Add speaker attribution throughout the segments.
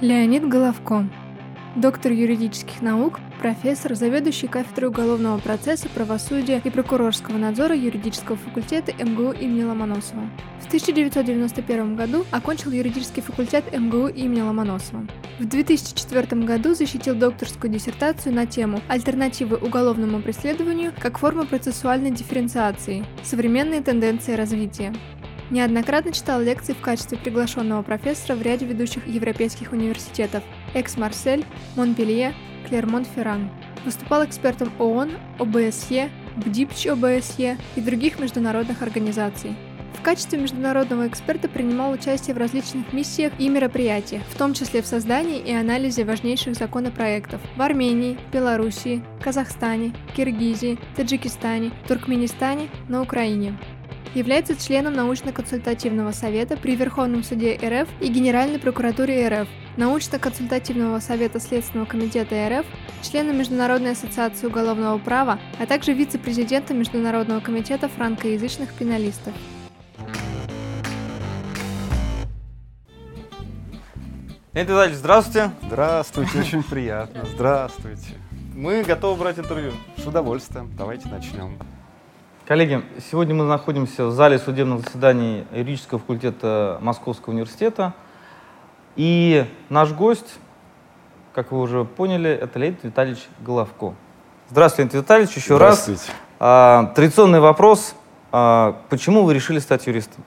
Speaker 1: Леонид Головко, доктор юридических наук, профессор, заведующий кафедрой уголовного процесса, правосудия и прокурорского надзора юридического факультета МГУ имени Ломоносова. В 1991 году окончил юридический факультет МГУ имени Ломоносова. В 2004 году защитил докторскую диссертацию на тему «Альтернативы уголовному преследованию как форма процессуальной дифференциации. Современные тенденции развития». Неоднократно читал лекции в качестве приглашенного профессора в ряде ведущих европейских университетов Экс-Марсель, Монпелье, Клермон-Ферран. Выступал экспертом ООН, ОБСЕ, БДИПЧ ОБСЕ и других международных организаций. В качестве международного эксперта принимал участие в различных миссиях и мероприятиях, в том числе в создании и анализе важнейших законопроектов в Армении, Белоруссии, Казахстане, Киргизии, Таджикистане, Туркменистане, на Украине является членом научно-консультативного совета при Верховном суде РФ и Генеральной прокуратуре РФ, научно-консультативного совета Следственного комитета РФ, членом Международной ассоциации уголовного права, а также вице-президентом Международного комитета франкоязычных пеналистов.
Speaker 2: Леонид здравствуйте.
Speaker 3: Здравствуйте, очень приятно. Здравствуйте.
Speaker 2: Мы готовы брать интервью.
Speaker 3: С удовольствием. Давайте начнем.
Speaker 2: Коллеги, сегодня мы находимся в зале судебных заседаний юридического факультета Московского университета. И наш гость, как вы уже поняли, это Леонид Витальевич Головко. Здравствуйте, Леонид Витальевич, еще раз. А, традиционный вопрос. А, почему вы решили стать юристом?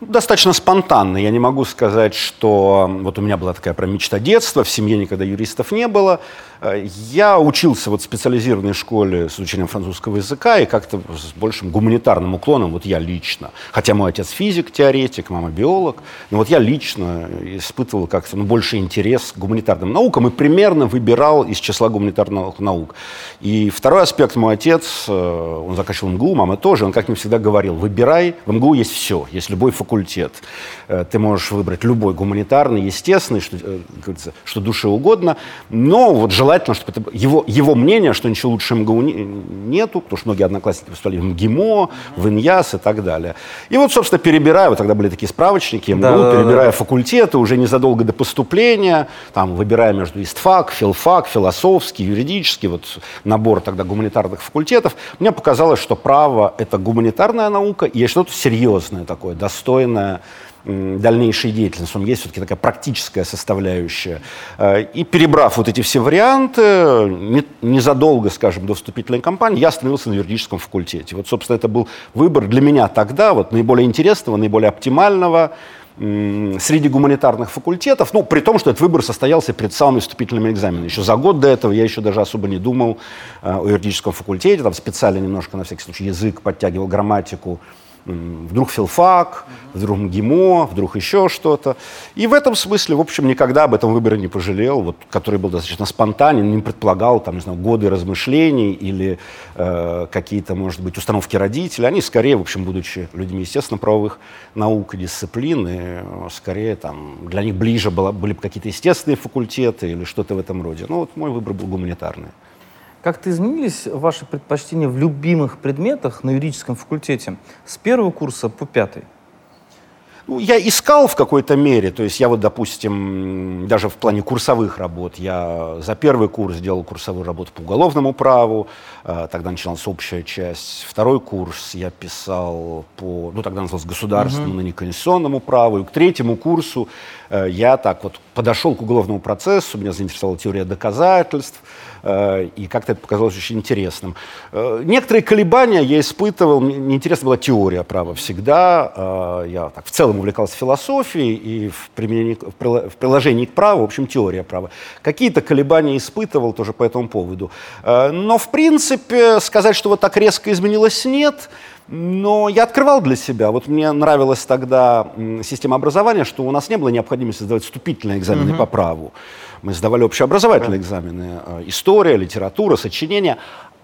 Speaker 3: Достаточно спонтанно. Я не могу сказать, что вот у меня была такая прям мечта детства, в семье никогда юристов не было. Э, я учился вот в специализированной школе с изучением французского языка и как-то с большим гуманитарным уклоном, вот я лично. Хотя мой отец физик, теоретик, мама биолог, но вот я лично испытывал как-то ну, больше интерес к гуманитарным наукам и примерно выбирал из числа гуманитарных наук. И второй аспект, мой отец, э, он заканчивал МГУ, мама тоже, он как мне всегда говорил, выбирай, в МГУ есть все, есть любой факультет. Э, ты можешь выбрать любой гуманитарный, естественный, что, говорится, что душе угодно, но вот желательно, чтобы это, его, его мнение, что ничего лучше МГУ не, нету, потому что многие одноклассники поступали в МГИМО, в ИНЯС и так далее. И вот, собственно, перебирая, вот тогда были такие справочники МГУ, да, перебирая да, да. факультеты уже незадолго до поступления, там, выбирая между ИСТФАК, филфак, философский, юридический, вот набор тогда гуманитарных факультетов, мне показалось, что право — это гуманитарная наука, и есть что-то серьезное такое, достойное дальнейшей деятельности. Там есть все-таки такая практическая составляющая. Э, и перебрав вот эти все варианты, незадолго, скажем, до вступительной кампании, я остановился на юридическом факультете. Вот, собственно, это был выбор для меня тогда вот наиболее интересного, наиболее оптимального среди гуманитарных факультетов, ну, при том, что этот выбор состоялся перед самыми вступительными экзаменами. Еще за год до этого я еще даже особо не думал э, о юридическом факультете, там специально немножко, на всякий случай, язык подтягивал, грамматику, вдруг филфак, вдруг МГИМО, вдруг еще что-то. И в этом смысле, в общем, никогда об этом выборе не пожалел, вот, который был достаточно спонтанен, не предполагал там, не знаю, годы размышлений или э, какие-то, может быть, установки родителей. Они скорее, в общем, будучи людьми, естественно, правовых наук и дисциплин, и, скорее там, для них ближе было, были какие-то естественные факультеты или что-то в этом роде. Ну вот мой выбор был гуманитарный.
Speaker 2: Как-то изменились ваши предпочтения в любимых предметах на юридическом факультете с первого курса по пятый?
Speaker 3: Ну, я искал в какой-то мере, то есть я вот, допустим, даже в плане курсовых работ, я за первый курс делал курсовую работу по уголовному праву, э, тогда начиналась общая часть. Второй курс я писал по, ну тогда называлось государственному, но не конституционному праву. И к третьему курсу я так вот подошел к уголовному процессу, меня заинтересовала теория доказательств, Э, и как-то это показалось очень интересным. Э, некоторые колебания я испытывал, мне интересна была теория права всегда, э, я так, в целом увлекался философией и в, применении, в приложении к праву, в общем, теория права. Какие-то колебания испытывал тоже по этому поводу. Но, в принципе, сказать, что вот так резко изменилось, нет. Но я открывал для себя. Вот мне нравилась тогда система образования, что у нас не было необходимости сдавать вступительные экзамены mm-hmm. по праву. Мы сдавали общеобразовательные экзамены. Э, история, литература, сочинения.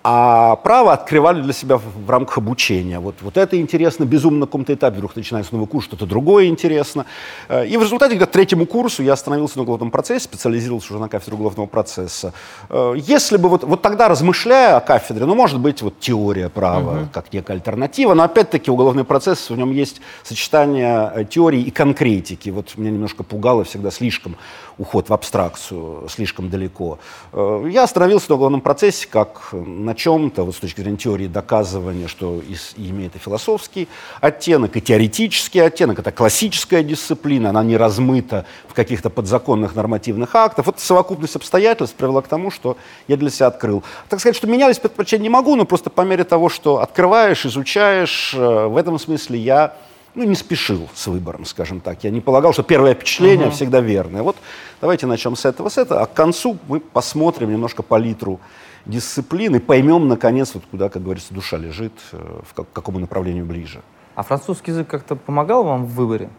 Speaker 3: А право открывали для себя в, в рамках обучения. Вот, вот это интересно, безумно на каком-то этапе вдруг начинается новый курс, что-то другое интересно. Э, и в результате где-то третьему курсу я остановился на уголовном процессе, специализировался уже на кафедре уголовного процесса. Э, если бы вот, вот тогда, размышляя о кафедре, ну, может быть, вот теория права угу. как некая альтернатива, но опять-таки уголовный процесс, в нем есть сочетание э, теории и конкретики. Вот меня немножко пугало всегда слишком уход в абстракцию, слишком далеко. Я остановился на уголовном процессе как на на чем-то, вот с точки зрения теории доказывания, что и имеет и философский оттенок, и теоретический оттенок, это классическая дисциплина, она не размыта в каких-то подзаконных нормативных актах. Вот совокупность обстоятельств привела к тому, что я для себя открыл. Так сказать, что менялись предпочтения не могу, но просто по мере того, что открываешь, изучаешь, э, в этом смысле я ну, не спешил с выбором, скажем так. Я не полагал, что первое впечатление uh-huh. всегда верное. Вот давайте начнем с этого, с этого, а к концу мы посмотрим немножко палитру дисциплины, поймем, наконец, вот куда, как говорится, душа лежит, э, в как, какому направлению ближе.
Speaker 2: А французский язык как-то помогал вам в выборе?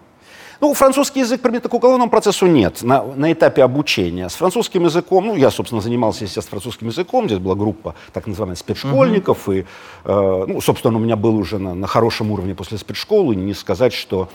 Speaker 3: Ну, французский язык предмета к уголовному процессу нет на, на этапе обучения. С французским языком, ну, я, собственно, занимался, естественно, французским языком, здесь была группа так называемых спецшкольников, uh-huh. и, э, ну, собственно, у меня был уже на, на хорошем уровне после спецшколы, не сказать, что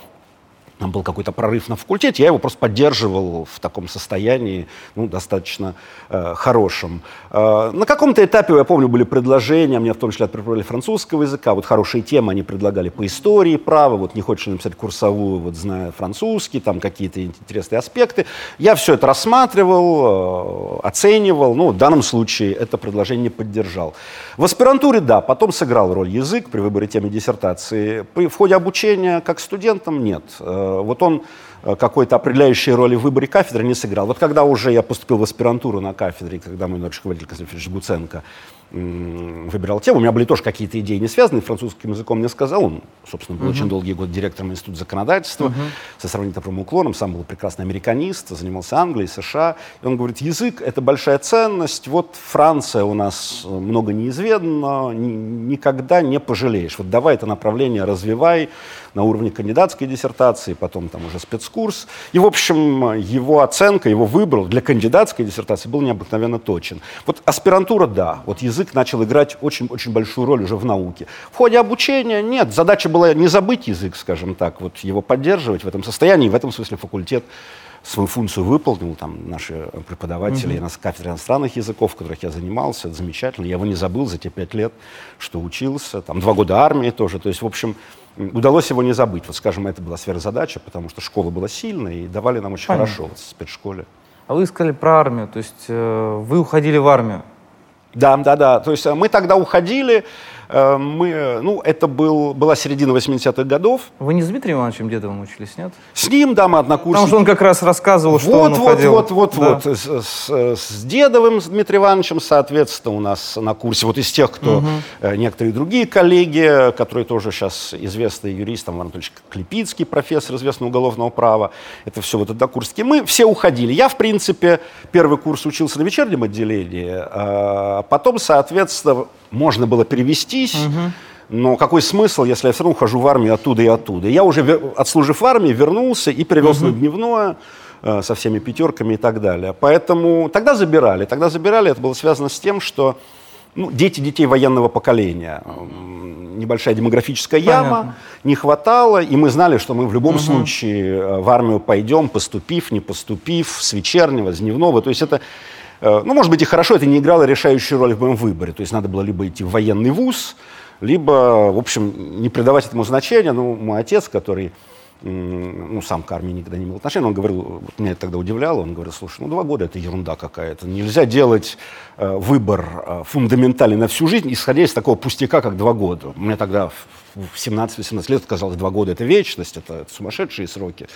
Speaker 3: там был какой-то прорыв на факультете, я его просто поддерживал в таком состоянии, ну, достаточно э, хорошем. Э, на каком-то этапе, я помню, были предложения, мне в том числе от преподавателя французского языка, вот хорошие темы они предлагали по истории права, вот не хочешь написать курсовую, вот зная французский, там какие-то интересные аспекты. Я все это рассматривал, э, оценивал, ну, в данном случае это предложение не поддержал. В аспирантуре, да, потом сыграл роль язык при выборе темы диссертации. При, в ходе обучения как студентам нет. Э, вот он э, какой-то определяющей роли в выборе кафедры не сыграл. Вот когда уже я поступил в аспирантуру на кафедре, когда мой научный руководитель Константин Гуценко выбирал тему. У меня были тоже какие-то идеи, не связанные французским языком, мне сказал. Он, собственно, был uh-huh. очень долгие годы директором Института законодательства uh-huh. со сравнительно прямым уклоном. Сам был прекрасный американист, занимался Англией, США. И он говорит, язык — это большая ценность. Вот Франция у нас много неизведана, ни, никогда не пожалеешь. Вот давай это направление развивай на уровне кандидатской диссертации, потом там уже спецкурс. И, в общем, его оценка, его выбор для кандидатской диссертации был необыкновенно точен. Вот аспирантура — да, вот язык язык начал играть очень-очень большую роль уже в науке. В ходе обучения нет, задача была не забыть язык, скажем так, вот его поддерживать в этом состоянии. В этом смысле факультет свою функцию выполнил, там наши преподаватели mm-hmm. нас кафедры иностранных языков, в которых я занимался, это замечательно. Я его не забыл за те пять лет, что учился, там два года армии тоже. То есть, в общем, удалось его не забыть. Вот, скажем, это была сверхзадача, потому что школа была сильная и давали нам очень Понятно. хорошо вот, в спецшколе.
Speaker 2: А вы сказали про армию, то есть э, вы уходили в армию.
Speaker 3: Да, да, да. То есть э, мы тогда уходили, мы, ну, это был, была середина 80-х годов.
Speaker 2: Вы не с Дмитрием Ивановичем Дедовым учились, нет?
Speaker 3: С ним, да, мы однокурсники.
Speaker 2: Потому что он как раз рассказывал, что вот, он
Speaker 3: вот, уходил. Вот, вот, да. вот, с, с, Дедовым, с Дмитрием Ивановичем, соответственно, у нас на курсе, вот из тех, кто, угу. некоторые другие коллеги, которые тоже сейчас известные юристы, там, Анатольевич Клепицкий, профессор известного уголовного права, это все вот однокурсники. Мы все уходили. Я, в принципе, первый курс учился на вечернем отделении, а потом, соответственно, можно было перевестись, угу. но какой смысл, если я все равно ухожу в армию оттуда и оттуда? Я уже, отслужив в армии, вернулся и перевез угу. на дневное э, со всеми пятерками и так далее. Поэтому тогда забирали. Тогда забирали, это было связано с тем, что ну, дети детей военного поколения. Небольшая демографическая яма, Понятно. не хватало, и мы знали, что мы в любом угу. случае э, в армию пойдем, поступив, не поступив, с вечернего, с дневного. То есть это ну, может быть, и хорошо, это не играло решающую роль в моем выборе. То есть надо было либо идти в военный вуз, либо, в общем, не придавать этому значения. Ну, мой отец, который ну, сам к армии никогда не имел отношения, он говорил, вот меня это тогда удивляло, он говорил, слушай, ну, два года это ерунда какая-то. Нельзя делать э, выбор э, фундаментальный на всю жизнь, исходя из такого пустяка, как два года. У меня тогда в 17-18 лет казалось, два года это вечность, это, это сумасшедшие сроки.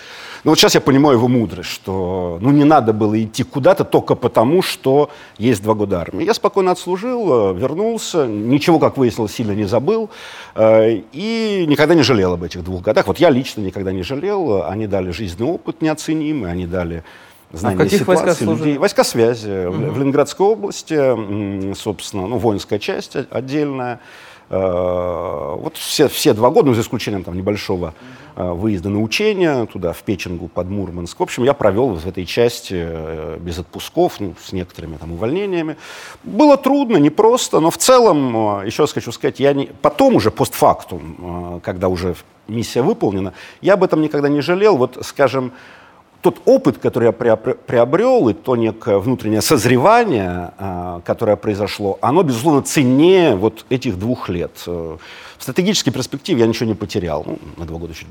Speaker 3: Но вот сейчас я понимаю его мудрость, что ну, не надо было идти куда-то только потому, что есть два года армии. Я спокойно отслужил, э, вернулся, ничего, как выяснилось, сильно не забыл э, и никогда не жалел об этих двух годах. Вот я лично никогда не жалел, они дали жизненный опыт неоценимый, они дали знание а в каких ситуации войсках людей. Служили? Войска связи угу. в, в Ленинградской области, собственно, ну, воинская часть отдельная. Э, вот все, все два года, ну, за исключением там, небольшого э, выезды на учения туда, в Печенгу, под Мурманск. В общем, я провел в этой части э, без отпусков, ну, с некоторыми там увольнениями. Было трудно, непросто, но в целом, еще раз хочу сказать, я не... потом уже постфактум, когда уже миссия выполнена, я об этом никогда не жалел. Вот, скажем, тот опыт, который я приобрел, и то некое внутреннее созревание, которое произошло, оно, безусловно, ценнее вот этих двух лет. В стратегической перспективе я ничего не потерял. Ну, на два года чуть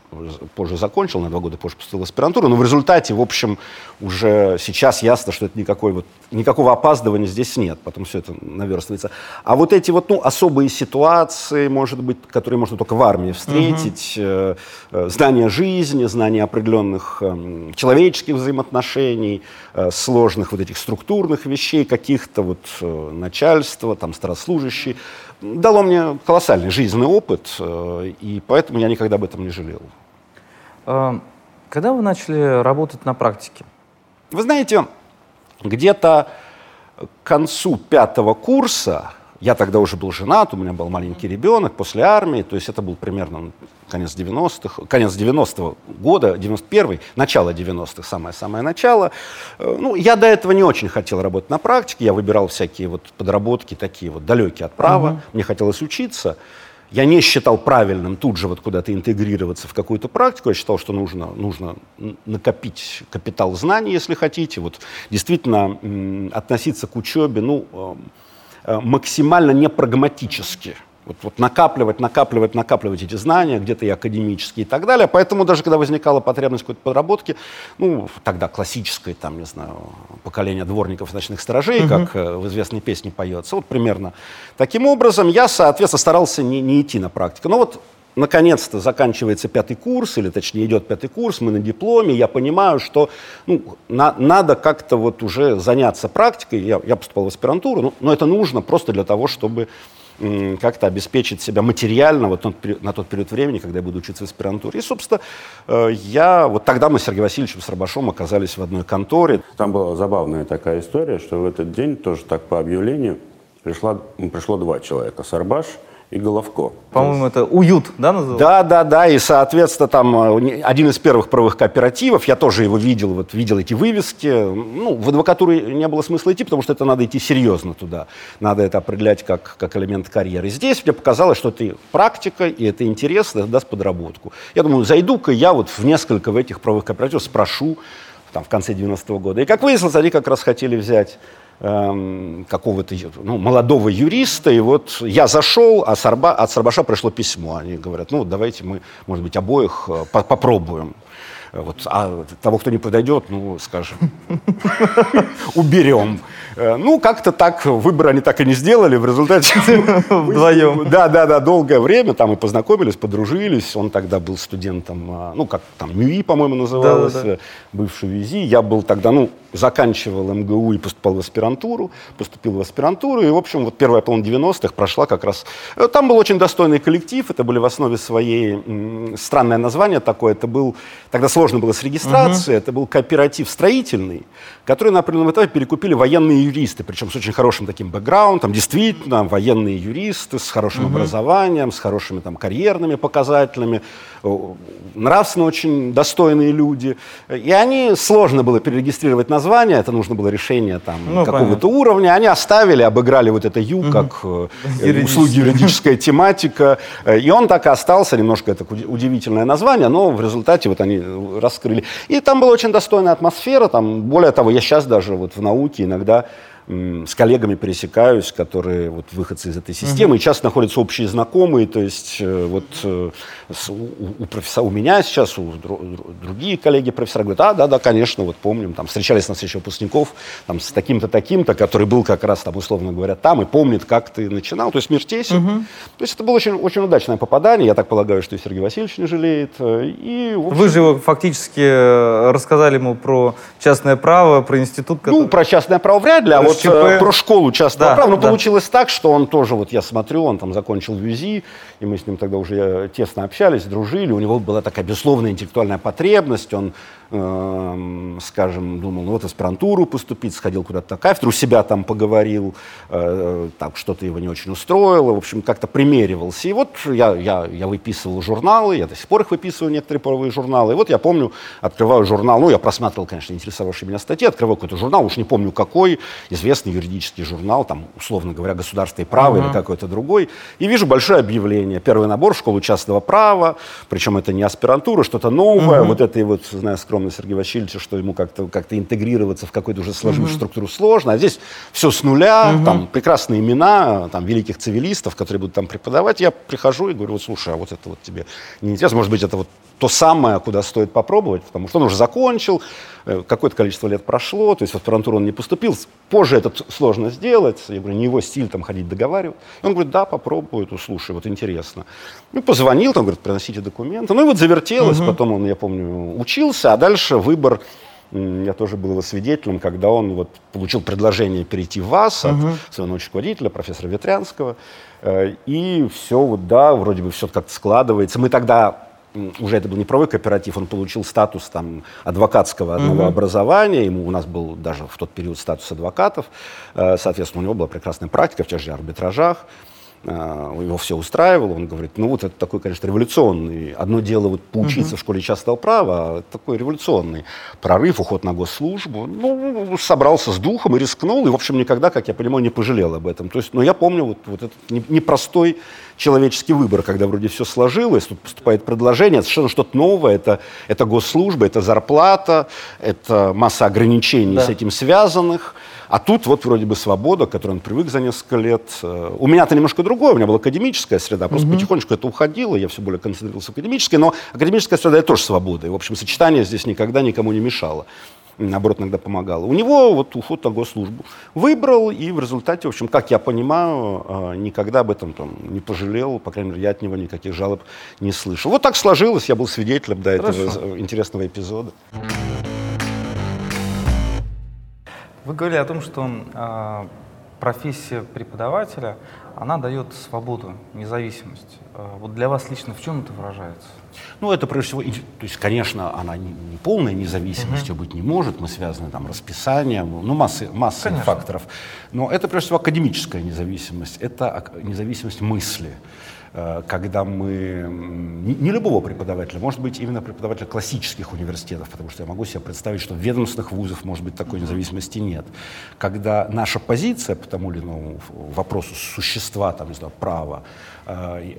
Speaker 3: позже закончил, на два года позже поступил в аспирантуру, но в результате, в общем, уже сейчас ясно, что это никакой вот, никакого опаздывания здесь нет, потом все это наверстывается. А вот эти вот, ну, особые ситуации, может быть, которые можно только в армии встретить, uh-huh. э, знание жизни, знание определенных э, человеческих взаимоотношений, э, сложных вот этих структурных вещей, каких-то вот э, начальства, там, старослужащие, дало мне колоссальный жизненный опыт, э, и поэтому я никогда об этом не жалел.
Speaker 2: А, когда вы начали работать на практике?
Speaker 3: Вы знаете, где-то к концу пятого курса я тогда уже был женат, у меня был маленький ребенок после армии, то есть это был примерно конец 90-х, конец 90-го года, 91-й, начало 90-х, самое-самое начало. Э, ну, я до этого не очень хотел работать на практике, я выбирал всякие вот подработки такие вот далекие от права, угу. мне хотелось учиться. Я не считал правильным тут же вот куда-то интегрироваться в какую-то практику. Я считал, что нужно, нужно накопить капитал знаний, если хотите. Вот действительно относиться к учебе, ну, эм, Э, максимально непрагматически. Вот, вот накапливать, накапливать, накапливать эти знания, где-то и академические и так далее. Поэтому даже когда возникала потребность какой-то подработки, ну, тогда классическое, там, не знаю, поколение дворников ночных сторожей, uh-huh. как э, в известной песне поется, вот примерно таким образом я, соответственно, старался не, не идти на практику. Но вот наконец-то заканчивается пятый курс, или точнее идет пятый курс, мы на дипломе, я понимаю, что ну, на, надо как-то вот уже заняться практикой, я, я поступал в аспирантуру, ну, но это нужно просто для того, чтобы как-то обеспечить себя материально вот на тот период времени, когда я буду учиться в аспирантуре. И, собственно, э, я, вот тогда мы с Сергеем Васильевичем с Рабашом оказались в одной конторе.
Speaker 4: Там была забавная такая история, что в этот день тоже так по объявлению пришла, пришло два человека. Сарбаш – и Головко.
Speaker 2: По-моему, это уют, да,
Speaker 3: называется? Да, да, да, и, соответственно, там э, один из первых правых кооперативов, я тоже его видел, вот видел эти вывески. Ну, в адвокатуру не было смысла идти, потому что это надо идти серьезно туда. Надо это определять как, как элемент карьеры. Здесь мне показалось, что это практика, и это интересно, это даст подработку. Я думаю, зайду-ка я вот в несколько в этих правых кооперативов спрошу, там, в конце 90-го года. И, как выяснилось, они как раз хотели взять Эм, какого-то ну, молодого юриста, и вот я зашел, а Сарба, от Сарбаша пришло письмо. Они говорят, ну, давайте мы, может быть, обоих э, по попробуем. Вот, а того, кто не подойдет, ну, скажем, уберем. Э, ну, как-то так, выбор они так и не сделали, в результате...
Speaker 2: Вдвоем.
Speaker 3: Да, да, да, долгое время там мы познакомились, подружились. Он тогда был студентом, а, ну, как там, МЮИ, по-моему, называлось, да, да, да. бывший ВИЗИ. Я был тогда, ну, заканчивал МГУ и поступал в аспирантуру, поступил в аспирантуру, и, в общем, вот первая половина 90-х прошла как раз... Э, там был очень достойный коллектив, это были в основе своей... Странное название такое, это был... Тогда сложно было с регистрацией, угу. это был кооператив строительный, который на определенном этапе перекупили военные юристы, причем с очень хорошим таким бэкграундом, действительно, военные юристы с хорошим угу. образованием, с хорошими там карьерными показателями, нравственно очень достойные люди. И они, сложно было перерегистрировать название, это нужно было решение там ну, какого-то уровня. Они оставили, обыграли вот это Ю, угу. как э, услуги юридическая тематика. И он так и остался, немножко это удивительное название, но в результате вот они раскрыли. И там была очень достойная атмосфера, там, более того, я сейчас даже вот в науке иногда с коллегами пересекаюсь, которые вот выходцы из этой системы, uh-huh. и часто находятся общие знакомые, то есть э, вот э, у, у, профессора, у меня сейчас, у другие коллеги профессора говорят, а, да, да, конечно, вот помним, там встречались на встрече выпускников там, с таким-то, таким-то, который был как раз там, условно говоря, там и помнит, как ты начинал, то есть мир тесен. Uh-huh. То есть это было очень, очень удачное попадание, я так полагаю, что и Сергей Васильевич не жалеет. Э, и,
Speaker 2: общем... Вы же фактически рассказали ему про частное право, про институт,
Speaker 3: который... Ну, про частное право вряд ли, а вот
Speaker 2: ЧП.
Speaker 3: э, про школу частного
Speaker 2: Да,
Speaker 3: права. Но
Speaker 2: да.
Speaker 3: получилось так, что он тоже, вот я смотрю, он там закончил ЮЗИ, и мы с ним тогда уже э, тесно общались, дружили. У него была такая безусловная интеллектуальная потребность. Он, эм, скажем, думал, ну вот аспирантуру поступить, сходил куда-то на кафедру, себя там поговорил, э, так что-то его не очень устроило. В общем, как-то примеривался. И вот я, я, я выписывал журналы, я до сих пор их выписываю, некоторые правовые журналы. И вот я помню, открываю журнал, ну, я просматривал, конечно, интересовавшие меня статьи, открываю какой-то журнал, уж не помню какой, известный юридический журнал, там, условно говоря, «Государство и право» или какой-то другой, и вижу большое объявление. Первый набор в школу частного права, причем это не аспирантура, что-то новое. Вот это и вот, знаю скромно Сергея Васильевича, что ему как-то как интегрироваться в какую-то уже сложившуюся структуру сложно. А здесь все с нуля, там прекрасные имена, там великих цивилистов, которые будут там преподавать. Я прихожу и говорю, вот слушай, а вот это вот тебе не интересно, может быть, это вот то самое, куда стоит попробовать, потому что он уже закончил, какое-то количество лет прошло, то есть в аспирантуру он не поступил, позже это сложно сделать, я говорю, не его стиль там ходить договаривать. И он говорит, да, попробую, то слушай, вот интересно. Ну, позвонил, там, говорит, приносите документы. Ну, и вот завертелось, потом он, я помню, учился, а дальше выбор Я тоже был его свидетелем, когда он вот получил предложение перейти в ВАС от своего научного руководителя, профессора Ветрянского. Э, И все, вот да, вроде бы все как-то складывается. Мы тогда уже это был не правовой кооператив, он получил статус там адвокатского одного образования, ему у нас был даже в тот период статус адвокатов, Э, соответственно, у него была прекрасная практика в тех же арбитражах, его все устраивало, он говорит, ну вот это такой, конечно, революционный. Одно дело вот поучиться в школе частного права, а такой революционный прорыв, уход на госслужбу. Ну, собрался с духом и рискнул, и, в общем, никогда, как я понимаю, не пожалел об этом. То есть, ну, я помню вот, вот этот не- непростой человеческий выбор, когда вроде все сложилось, тут поступает предложение, совершенно что-то новое, это, это госслужба, это зарплата, это масса ограничений
Speaker 2: Да.
Speaker 3: с этим связанных. А тут вот вроде бы свобода, к которой он привык за несколько лет. Э, У меня-то немножко другое, у меня была академическая среда, просто потихонечку это уходило, я все более концентрировался в академической, но академическая среда это тоже свобода. И, в общем, сочетание здесь никогда никому не мешало. Наоборот, иногда помогало. У него вот уход на госслужбу. Выбрал, и в результате, в общем, как я понимаю, э, никогда об этом там, не пожалел, по крайней мере, я от него никаких жалоб не слышал. Вот так сложилось, я был свидетелем до этого
Speaker 2: Хорошо.
Speaker 3: э, интересного эпизода.
Speaker 2: Вы говорили о том, что а, профессия преподавателя, она дает свободу, независимость. А, вот для вас лично в чем это выражается?
Speaker 3: Ну, это прежде всего, то есть, конечно, она не, не полной независимостью быть не может, мы связаны там расписанием, ну, массы, массы
Speaker 2: Конечно.
Speaker 3: факторов. Но это прежде всего академическая независимость, это независимость мысли. Э, Когда мы, не, любого преподавателя, может быть, именно преподавателя классических университетов, потому что я могу себе представить, что в ведомственных вузах, может быть, такой независимости нет. Когда наша позиция по тому или иному вопросу существа, там, не знаю, права,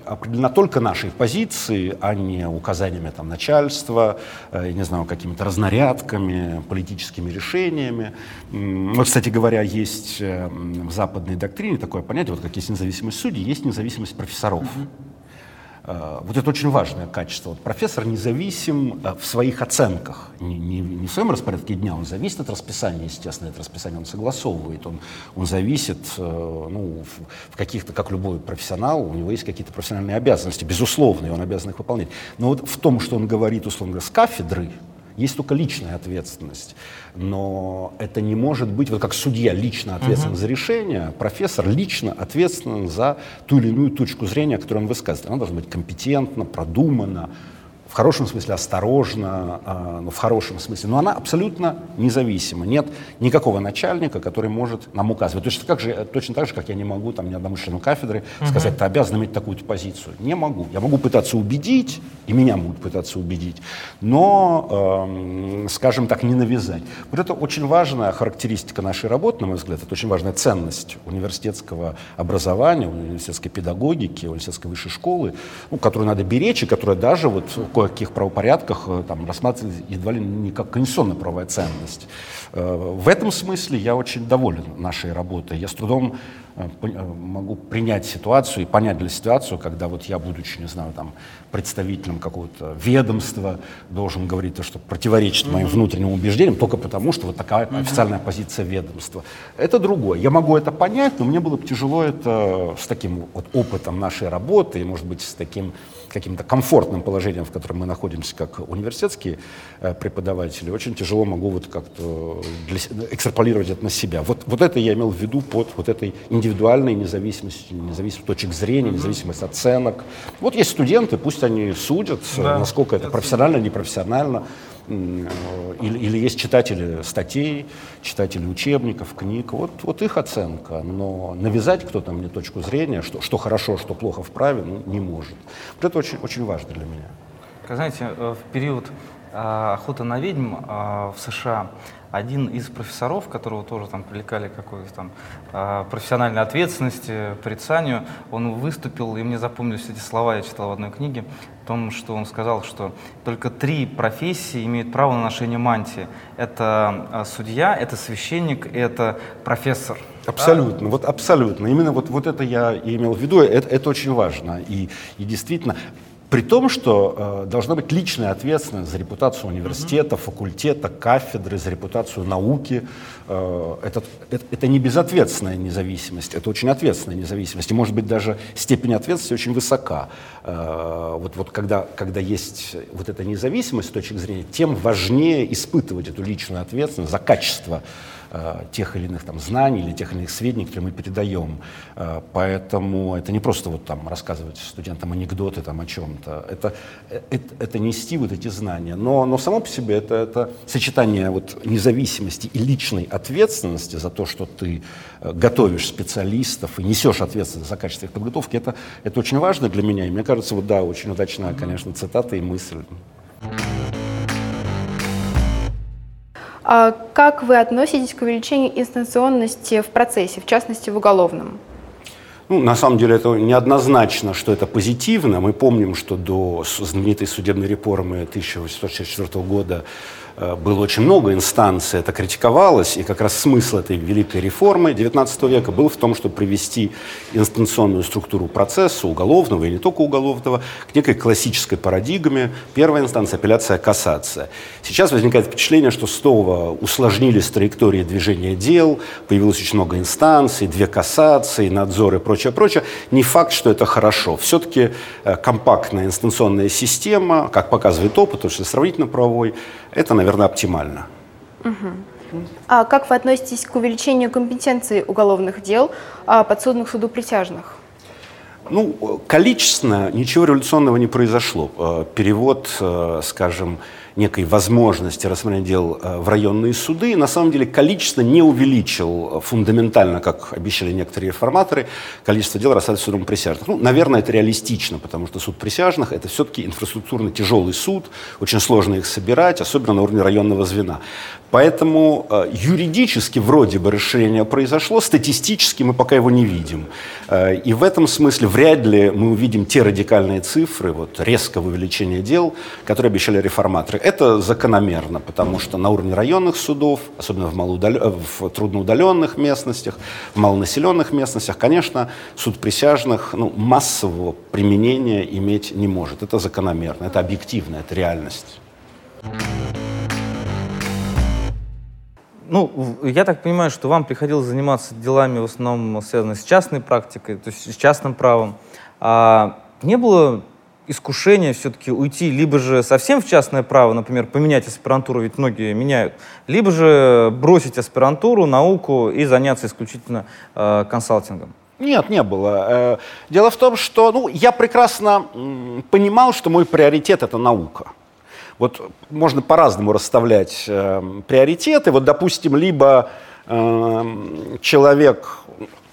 Speaker 3: определена только нашей позицией, а не указаниями там, начальства, э, я не знаю, какими-то разнарядками, политическими решениями. Вот, кстати говоря, есть э, в западной доктрине такое понятие, вот как есть независимость судей, есть независимость профессоров. Э, Вот это очень важное качество. Вот профессор независим э, в своих оценках, не, не- не в своем распорядке дня, он зависит от расписания, естественно, это расписание он согласовывает, он, он зависит э, ну, в каких-то, как любой профессионал, у него есть какие-то профессиональные обязанности, безусловно, и он обязан их выполнять. Но вот в том, что он говорит, условно говоря, с кафедры, есть только личная ответственность. Но это не может быть, вот как судья лично ответственен за решение, профессор лично ответственен за ту или иную точку зрения, которую он высказывает. Она должна быть компетентна, продумана, в хорошем смысле осторожно, а, ну, в хорошем смысле, но она абсолютно независима. Нет никакого начальника, который может нам указывать. Точно, как же, точно так же, как я не могу там, ни одному члену кафедры сказать, ты обязан иметь такую-то позицию. Не могу. Я могу пытаться убедить, и меня могут пытаться убедить, но, эм, скажем так, не навязать. Вот это очень важная характеристика нашей работы, на мой взгляд, это очень важная ценность университетского образования, университетской педагогики, университетской высшей школы, ну, которую надо беречь, и которая даже вот кое-каких правопорядках э, там, рассматривается едва ли не как конституционная правовая ценность. Э, В этом смысле я очень доволен нашей работой. Я с трудом э, могу принять ситуацию и понять для ситуацию, когда вот я, будучи, не знаю, там, представителем какого-то ведомства, должен говорить то, что противоречит моим внутренним убеждениям, только потому, что вот такая официальная позиция ведомства. Это другое. Я могу это понять, но мне было бы тяжело это с таким вот опытом нашей работы и, может быть, с таким каким-то комфортным положением, в котором мы находимся как университетские э, преподаватели, очень тяжело могу вот как-то для, экстраполировать это на себя. Вот, вот это я имел в виду под вот этой индивидуальной независимостью, независимость точек зрения, независимость оценок. Вот есть студенты, пусть они судят, да. насколько это профессионально, непрофессионально. Или, или есть читатели статей, читатели учебников, книг. Вот, вот их оценка. Но навязать кто-то мне точку зрения, что, что хорошо, что плохо в праве, ну, не может. Вот это очень, очень важно для меня.
Speaker 2: Знаете, э, в период а, охоты на ведьм а, в США один из профессоров, которого тоже там привлекали какой-то там а, профессиональной ответственности, порицанию, он выступил, и мне запомнились эти слова, я читал в одной книге, о том, что он сказал, что только три профессии имеют право на ношение мантии. Это судья, это священник, это профессор.
Speaker 3: Абсолютно, да? вот абсолютно. Именно вот, вот это я имел в виду, это, это очень важно. И, и действительно, при том, что э, должна быть личная ответственность за репутацию университета, факультета, кафедры, за репутацию науки. Э, это, это, это не безответственная независимость, это очень ответственная независимость. И, может быть, даже степень ответственности очень высока. Э, вот, вот когда, когда есть вот эта независимость с точки зрения, тем важнее испытывать эту личную ответственность за качество тех или иных там знаний или тех или иных сведений, которые мы передаем. Э, поэтому это не просто вот там рассказывать студентам анекдоты там о чем-то. Это, э, это, это нести вот эти знания. Но, но само по себе это, это сочетание вот независимости и личной ответственности за то, что ты готовишь специалистов и несешь ответственность за качество их подготовки, это, это очень важно для меня. И мне кажется, вот да, очень удачная, конечно, цитата и мысль.
Speaker 1: А как вы относитесь к увеличению инстанционности в процессе, в частности в уголовном?
Speaker 3: Ну, на самом деле это неоднозначно, что это позитивно. Мы помним, что до знаменитой судебной реформы 1864 года было очень много инстанций, это критиковалось, и как раз смысл этой великой реформы XIX века был в том, чтобы привести инстанционную структуру процесса, уголовного и не только уголовного, к некой классической парадигме. Первая инстанция – апелляция, кассация. Сейчас возникает впечатление, что снова усложнились траектории движения дел, появилось очень много инстанций, две кассации, надзоры и прочее, прочее. Не факт, что это хорошо. Все-таки э, компактная инстанционная система, как показывает опыт, потому что сравнительно-правовой, это, наверное, оптимально.
Speaker 1: Угу. А как вы относитесь к увеличению компетенции уголовных дел а, подсудных суду присяжных?
Speaker 3: Ну, количественно ничего революционного не произошло. Э, перевод, э, скажем, некой возможности рассмотрения дел э, в районные суды, на самом деле количество не увеличил фундаментально, как обещали некоторые реформаторы, количество дел рассматривается судом присяжных. Ну, наверное, это реалистично, потому что суд присяжных – это все-таки инфраструктурно тяжелый суд, очень сложно их собирать, особенно на уровне районного звена. Поэтому э, юридически вроде бы расширение произошло, статистически мы пока его не видим. Э, и в этом смысле вряд ли мы увидим те радикальные цифры, вот резкого увеличения дел, которые обещали реформаторы. Это закономерно, потому что на уровне районных судов, особенно в, малоудал... Э, в трудноудаленных местностях, в малонаселенных местностях, конечно, суд присяжных ну, массового применения иметь не может. Это закономерно, это объективно, это реальность.
Speaker 2: Ну, я так понимаю, что вам приходилось заниматься делами в основном связанными с частной практикой, то есть с частным правом. А не было искушение все-таки уйти либо же совсем в частное право, например, поменять аспирантуру, ведь многие меняют, либо же бросить аспирантуру, науку и заняться исключительно э, консалтингом?
Speaker 3: Нет, не было. Э, дело в том, что ну, я прекрасно понимал, что мой приоритет — это наука. Вот можно по-разному расставлять э, приоритеты. Вот, допустим, либо э, человек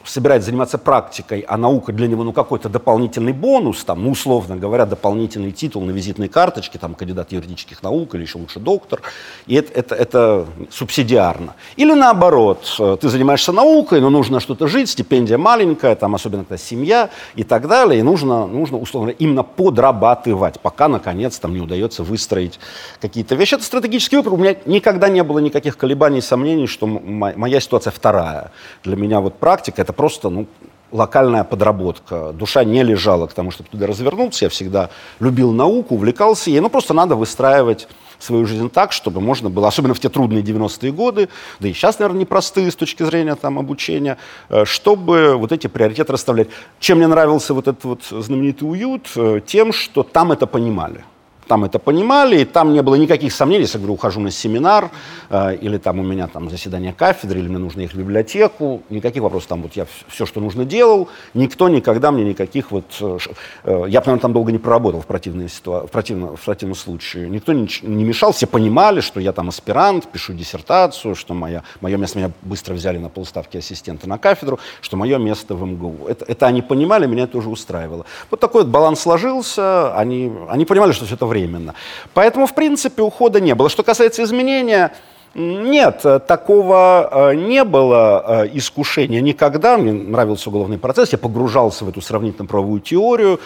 Speaker 3: собирается заниматься практикой, а наука для него ну, какой-то дополнительный бонус, там, ну, условно говоря, дополнительный титул на визитной карточке, там, кандидат юридических наук или еще лучше доктор, и это, это, это субсидиарно. Или наоборот, э, ты занимаешься наукой, но нужно что-то жить, стипендия маленькая, там, особенно когда семья и так далее, и нужно, нужно условно именно подрабатывать, пока, наконец, там, не удается выстроить какие-то вещи. Это стратегический выбор. У меня никогда не было никаких колебаний, сомнений, что моя ситуация вторая. Для меня вот практика — это просто ну, локальная подработка. Душа не лежала к тому, чтобы туда развернуться. Я всегда любил науку, увлекался ей. Ну, просто надо выстраивать свою жизнь так, чтобы можно было, особенно в те трудные 90-е годы, да и сейчас, наверное, непростые с точки зрения там, обучения, э, чтобы вот эти приоритеты расставлять. Чем мне нравился вот этот вот знаменитый уют? Э, тем, что там это понимали там это понимали, и там не было никаких сомнений, если я говорю, ухожу на семинар, э, или там у меня там заседание кафедры, или мне нужно ехать в библиотеку, никаких вопросов, там вот я все, что нужно делал, никто никогда мне никаких вот, э, э, я, наверное, там долго не проработал в, противной ситуа- в, противном, в противном случае, никто не, не мешал, все понимали, что я там аспирант, пишу диссертацию, что моя, мое место, меня быстро взяли на полставки ассистента на кафедру, что мое место в МГУ. Это, это они понимали, меня это уже устраивало. Вот такой вот баланс сложился, они, они понимали, что все это время своевременно. Поэтому, в принципе, ухода не было. Что касается изменения, нет, такого э, не было э, искушения никогда. Мне нравился уголовный процесс, я погружался в эту сравнительно-правовую теорию.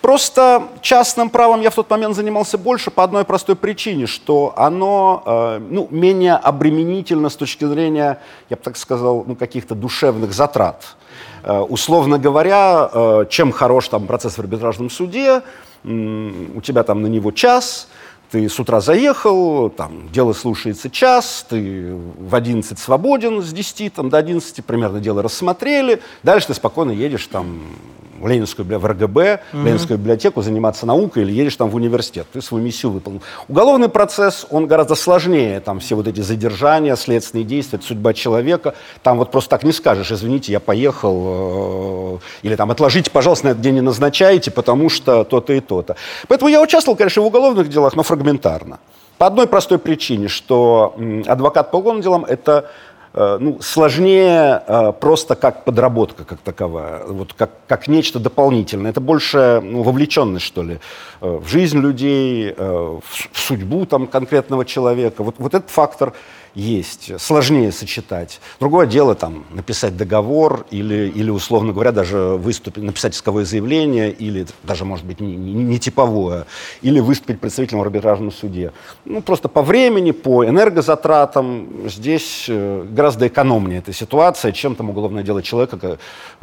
Speaker 3: Просто частным правом я в тот момент занимался больше по одной простой причине, что оно э, ну, менее обременительно с точки зрения, я бы так сказал, ну, каких-то душевных затрат. Условно говоря, чем хорош там процесс в арбитражном суде, у тебя там на него час, ты с утра заехал, там, дело слушается час, ты в 11 свободен с 10 там, до 11, примерно дело рассмотрели, дальше ты спокойно едешь там в Ленинскую, в РГБ, в Ленинскую библиотеку заниматься наукой или едешь там в университет. Ты свою миссию выполнил. Уголовный процесс, он гораздо сложнее. Там все вот эти задержания, следственные действия, это судьба человека. Там вот просто так не скажешь, извините, я поехал, э, или там отложите, пожалуйста, на этот день не назначайте, потому что то-то и то-то. Поэтому я участвовал, конечно, в уголовных делах, но фрагментарно. По одной простой причине, что адвокат по уголовным делам – это ну, сложнее э, просто как подработка как таковая, вот как, как нечто дополнительное. Это больше ну, вовлеченность, что ли, э, в жизнь людей, в судьбу там, конкретного человека. Вот, вот этот фактор есть, сложнее сочетать. Другое дело там написать договор или, или условно говоря, даже выступить, написать исковое заявление или даже, может быть, не, не, не типовое, или выступить представителем в арбитражном суде. Ну, просто по времени, по энергозатратам здесь э, гораздо экономнее эта ситуация, чем там уголовное дело человека,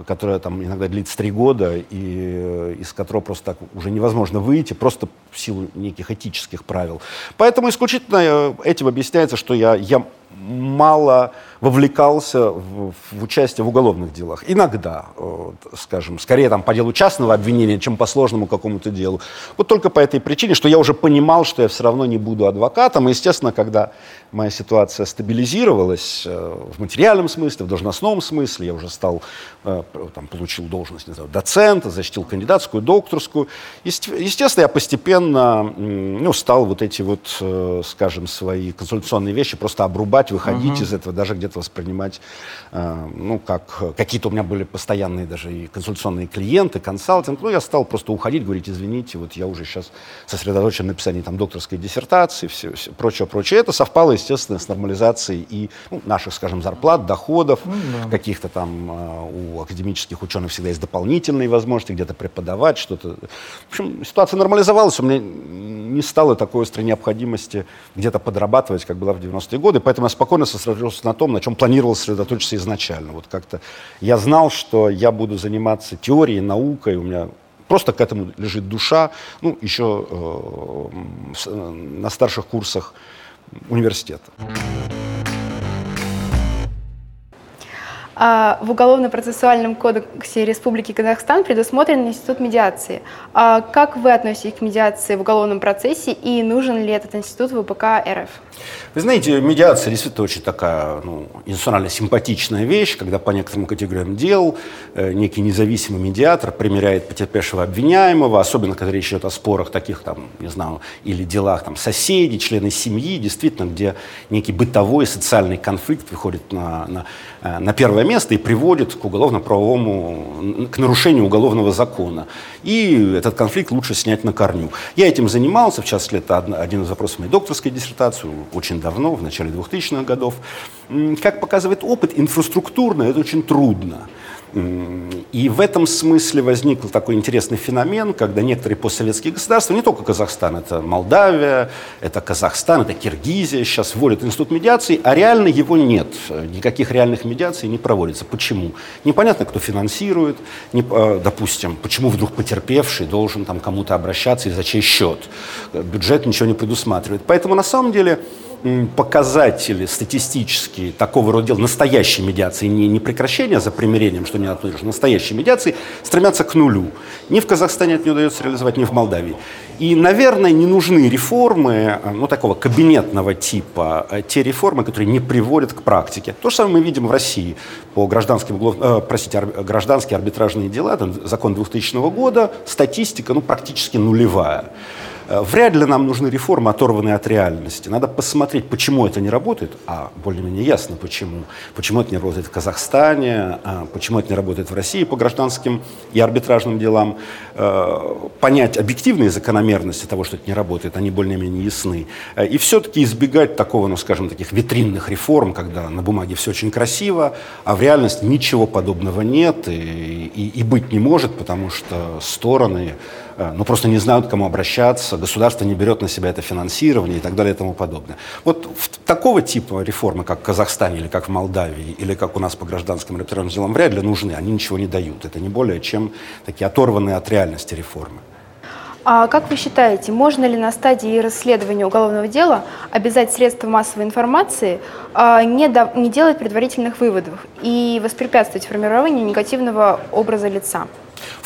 Speaker 3: которое там иногда длится три года и э, из которого просто так уже невозможно выйти, просто в силу неких этических правил. Поэтому исключительно э, этим объясняется, что я, я campo. Мало вовлекался в, в участие в уголовных делах. Иногда, вот, скажем, скорее там по делу частного обвинения, чем по сложному какому-то делу. Вот только по этой причине, что я уже понимал, что я все равно не буду адвокатом. И, естественно, когда моя ситуация стабилизировалась э, в материальном смысле, в должностном смысле, я уже стал, э, там, получил должность не знаю, доцента, защитил кандидатскую, докторскую. Естественно, я постепенно ну, стал вот эти вот, э, скажем, свои консультационные вещи просто обрубать, выходить uh-huh. из этого, даже где-то воспринимать, ну, как какие-то у меня были постоянные даже и консультационные клиенты, консалтинг. Ну, я стал просто уходить, говорить, извините, вот я уже сейчас сосредоточен на написании там докторской диссертации, все, все прочее, прочее. Это совпало, естественно, с нормализацией и ну, наших, скажем, зарплат, доходов, ну, да. каких-то там э, у академических ученых всегда есть дополнительные возможности где-то преподавать, что-то. В общем, ситуация нормализовалась, у меня не стало такой острой необходимости где-то подрабатывать, как была в 90-е годы, поэтому я спокойно сосредоточился на том, на чем планировал сосредоточиться изначально. Вот как-то я знал, что я буду заниматься теорией, наукой, у меня просто к этому лежит душа. Ну, еще э, на старших курсах университета.
Speaker 1: А, в Уголовно-процессуальном кодексе Республики Казахстан предусмотрен институт медиации. А как вы относитесь к медиации в уголовном процессе и нужен ли этот институт в ВПК РФ?
Speaker 3: Вы знаете, медиация действительно очень такая ну, институционально симпатичная вещь, когда по некоторым категориям дел э, некий независимый медиатор примеряет потерпевшего обвиняемого, особенно когда речь идет о спорах таких, там, не знаю, или делах там, соседей, члены семьи, действительно, где некий бытовой социальный конфликт выходит на, на, э, на первое место и приводит к уголовно-правовому, к нарушению уголовного закона. И этот конфликт лучше снять на корню. Я этим занимался, в частности, это один из вопросов моей докторской диссертации, очень давно, в начале 2000-х годов. Как показывает опыт, инфраструктурно это очень трудно. И в этом смысле возник такой интересный феномен, когда некоторые постсоветские государства, не только Казахстан, это Молдавия, это Казахстан, это Киргизия, сейчас вводят институт медиации, а реально его нет. Никаких реальных медиаций не проводится. Почему? Непонятно, кто финансирует, не, э, допустим, почему вдруг потерпевший должен там кому-то обращаться и за чей счет. Бюджет ничего не предусматривает. Поэтому на самом деле показатели статистические такого рода дел, настоящей медиации, не, не прекращение за примирением, что не одно и настоящей медиации, стремятся к нулю. Ни в Казахстане это не удается реализовать, ни в Молдавии. И, наверное, не нужны реформы э, ну, такого кабинетного типа, э, те реформы, которые не приводят к практике. То же самое мы видим в России по гражданским, э, простите, гражданские арбитражные дела, там, закон 2000 года, статистика ну, практически нулевая. Э, вряд ли нам нужны реформы, оторванные от реальности. Надо посмотреть, почему это не работает, а более-менее ясно почему. Почему это не работает в Казахстане, а почему это не работает в России по гражданским и арбитражным делам. Э, понять объективные закономерности того, что это не работает, они более-менее ясны. Э, и все-таки избегать такого, ну скажем, таких витринных реформ, когда на бумаге все очень красиво, а в реальности ничего подобного нет и, и, и быть не может, потому что стороны ну, просто не знают, к кому обращаться, государство не берет на себя это финансирование и так далее и тому подобное. Вот такого типа реформы, как в Казахстане или как в Молдавии, или как у нас по гражданским арбитражным делам, вряд ли нужны. Они ничего не дают. Это не более чем такие оторванные от реальности реформы.
Speaker 1: А как вы считаете, можно ли на стадии расследования уголовного дела обязать средства массовой информации а, не, до, не делать предварительных выводов и воспрепятствовать формированию негативного образа лица?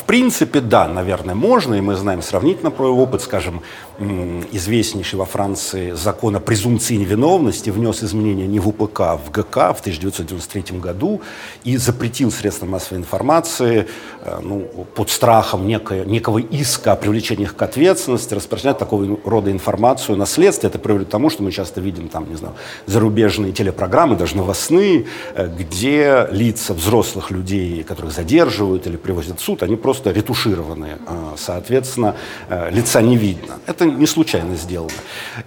Speaker 3: В принципе, да, наверное, можно, и мы знаем сравнительно про опыт, скажем, известнейший во Франции закон о презумпции невиновности внес изменения не в УПК, а в ГК в 1993 году и запретил средства массовой информации э, ну, под страхом некое, некого иска о привлечении к ответственности распространять такого рода информацию на следствие. Это приводит к тому, что мы часто видим там, не знаю, зарубежные телепрограммы, даже новостные, э, где лица взрослых людей, которых задерживают или привозят в суд, они просто ретушированы. Э, соответственно, лица не видно. Это это не случайно сделано.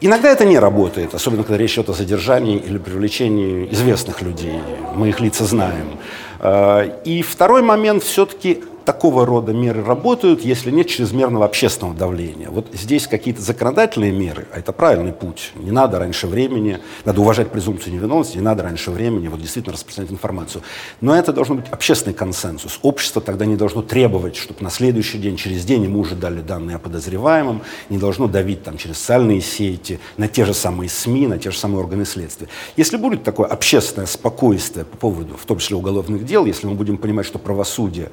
Speaker 3: Иногда это не работает, особенно когда речь идет о задержании или привлечении известных людей. Мы их лица знаем. Э, и второй момент все-таки такого рода меры работают, если нет чрезмерного общественного давления. Вот здесь какие-то законодательные меры, а это правильный путь. Не надо раньше времени, надо уважать презумпцию невиновности, не надо раньше времени вот действительно распространять информацию. Но это должен быть общественный консенсус. Общество тогда не должно требовать, чтобы на следующий день, через день ему уже дали данные о подозреваемом, не должно давить там через социальные сети, на те же самые СМИ, на те же самые органы следствия. Если будет такое общественное спокойствие по поводу, в том числе уголовных дел, если мы будем понимать, что правосудие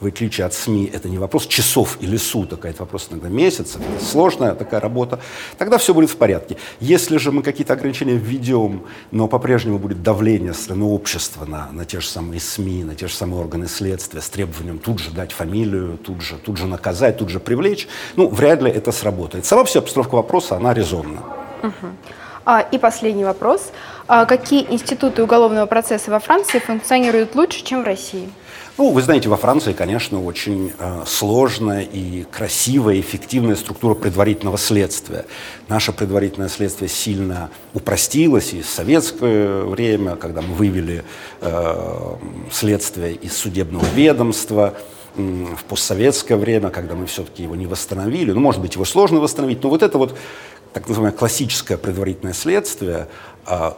Speaker 3: в отличие от СМИ, это не вопрос часов или суток, а это вопрос иногда месяцев, это сложная такая работа, тогда все будет в порядке. Если же мы какие-то ограничения введем, но по-прежнему будет давление со стороны общества на, на те же самые СМИ, на те же самые органы следствия с требованием тут же дать фамилию, тут же, тут же наказать, тут же привлечь, ну, вряд ли это сработает. Сама вся обстановка вопроса, она резонна.
Speaker 1: Угу. А, и последний вопрос. А какие институты уголовного процесса во Франции функционируют лучше, чем в России?
Speaker 3: Ну, вы знаете, во Франции, конечно, очень э, сложная и красивая, эффективная структура предварительного следствия. Наше предварительное следствие сильно упростилось и в советское время, когда мы вывели э, следствие из судебного ведомства, в постсоветское время, когда мы все-таки его не восстановили, ну, может быть, его сложно восстановить, но вот это вот так называемое классическое предварительное следствие,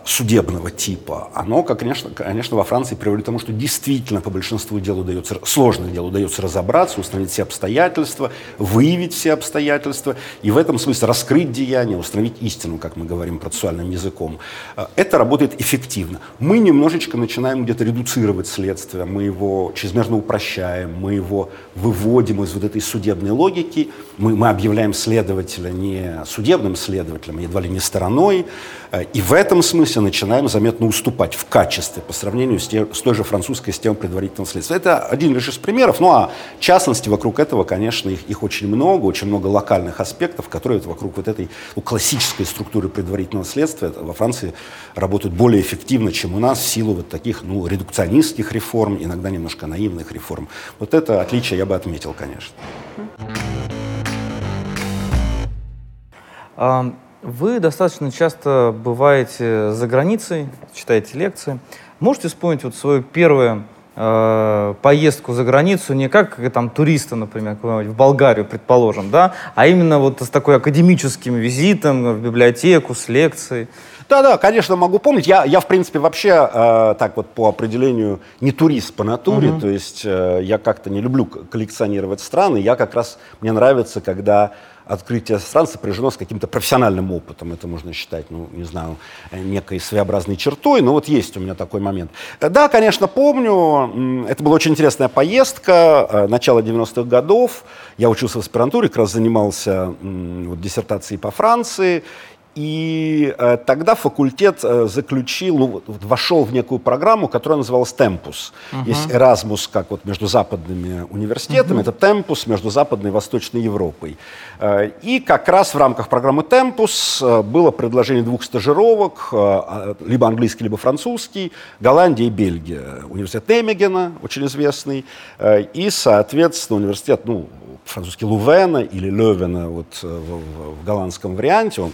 Speaker 3: судебного типа, оно, конечно, конечно, во Франции приводит к тому, что действительно по большинству дел удается, сложных дел удается разобраться, установить все обстоятельства, выявить все обстоятельства и в этом смысле раскрыть деяние, установить истину, как мы говорим процессуальным языком. А, это работает эффективно. Мы немножечко начинаем где-то редуцировать следствие, мы его чрезмерно упрощаем, мы его выводим из вот этой судебной логики, мы, мы объявляем следователя не судебным следователем, а едва ли не стороной, и в этом смысле начинаем заметно уступать в качестве по сравнению с, те, с той же французской системой предварительного следствия. Это один лишь из примеров, ну а частности вокруг этого, конечно, их, их очень много, очень много локальных аспектов, которые вокруг вот этой ну, классической структуры предварительного следствия во Франции работают более эффективно, чем у нас в силу вот таких ну, редукционистских реформ, иногда немножко наивных реформ. Вот это отличие я бы отметил, конечно.
Speaker 2: Вы достаточно часто бываете за границей, читаете лекции. Можете вспомнить вот свое первое э, поездку за границу не как там туриста, например, в Болгарию, предположим, да, а именно вот с такой академическим визитом в библиотеку, с лекцией.
Speaker 3: Да-да, конечно, могу помнить. Я, я в принципе, вообще э, так вот по определению не турист по натуре, uh-huh. то есть э, я как-то не люблю коллекционировать страны. Я как раз, мне нравится, когда открытие стран сопряжено с каким-то профессиональным опытом. Это можно считать, ну, не знаю, некой своеобразной чертой, но вот есть у меня такой момент. Да, конечно, помню, это была очень интересная поездка, э, начало 90-х годов. Я учился в аспирантуре, как раз занимался вот, диссертацией по Франции, и э, тогда факультет э, заключил, ну, вошел в некую программу, которая называлась Темпус. Uh-huh. Есть Erasmus, как вот между западными университетами, uh-huh. это Темпус между Западной и Восточной Европой. Э, и как раз в рамках программы Темпус э, было предложение двух стажировок, э, а, либо английский, либо французский, Голландия и Бельгия. Университет Эмигена, очень известный, э, и, соответственно, университет, ну, французский Лувена или Левена вот, в, в, в голландском варианте. Он,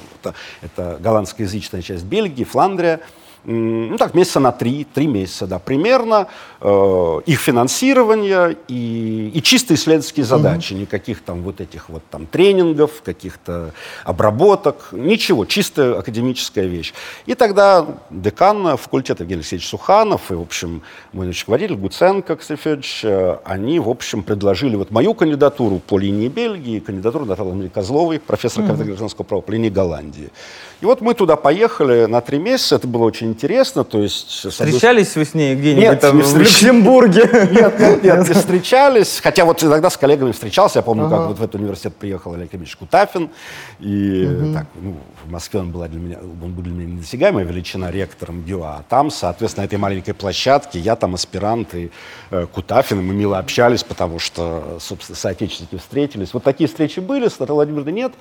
Speaker 3: это, голландскоязычная часть Бельгии, Фландрия. Ну так, месяца на три, три месяца, да, примерно, э, их финансирование и, и чисто исследовательские задачи, mm-hmm. никаких там вот этих вот там тренингов, каких-то обработок, ничего, чисто академическая вещь. И тогда декан факультета Евгений Алексеевич Суханов и, в общем, мой руководитель Гуценко Ксефедж, э, они, в общем, предложили вот мою кандидатуру по линии Бельгии, кандидатуру Натальи Козловой, профессора mm-hmm. кафедры гражданского права по линии Голландии. И вот мы туда поехали на три месяца, это было очень интересно. То есть,
Speaker 2: встречались вы с ней где-нибудь нет, там, не в Люксембурге?
Speaker 3: Нет, нет, нет, не встречались. Хотя вот иногда с коллегами встречался. Я помню, ага. как вот в этот университет приехал Олег Ильич Кутафин. И угу. так, ну, в Москве он, была для меня, он был для меня недосягаемая величина ректором ГЮА. А там, соответственно, на этой маленькой площадке я там аспирант и э, Кутафин, мы мило общались, потому что, собственно, соотечественники встретились. Вот такие встречи были, с Натальей Владимировной нет.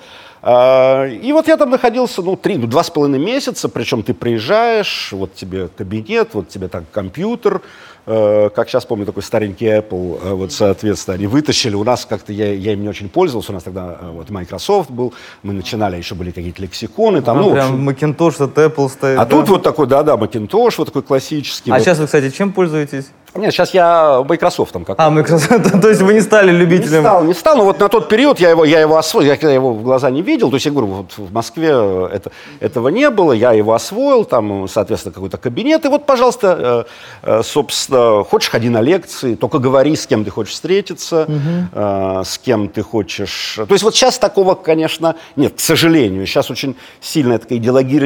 Speaker 3: А, и вот я там находился, ну, три, ну, два с половиной месяца, причем ты приезжаешь, вот тебе кабинет, вот тебе так компьютер, э, как сейчас помню, такой старенький Apple, э, вот, соответственно, они вытащили, у нас как-то, я, я им не очень пользовался, у нас тогда э, вот Microsoft был, мы начинали, еще были какие-то лексиконы, там, а,
Speaker 2: ну, прям общем... Macintosh от Apple стоит.
Speaker 3: А да? тут вот такой, да-да, Macintosh, вот такой классический.
Speaker 2: А
Speaker 3: вот.
Speaker 2: сейчас вы, кстати, чем пользуетесь?
Speaker 3: Нет, сейчас я Microsoft там как
Speaker 2: А, Microsoft, то есть вы не стали любителем?
Speaker 3: Не стал, не стал, но вот на тот период я его, я его освоил, я его в глаза не видел, то есть я говорю, вот в Москве это, этого не было, я его освоил, там, соответственно, какой-то кабинет, и вот, пожалуйста, э, э, собственно, хочешь, ходи на лекции, только говори, с кем ты хочешь встретиться, угу. с кем ты хочешь... То есть вот сейчас такого, конечно, нет, к сожалению, сейчас очень сильная такая идеология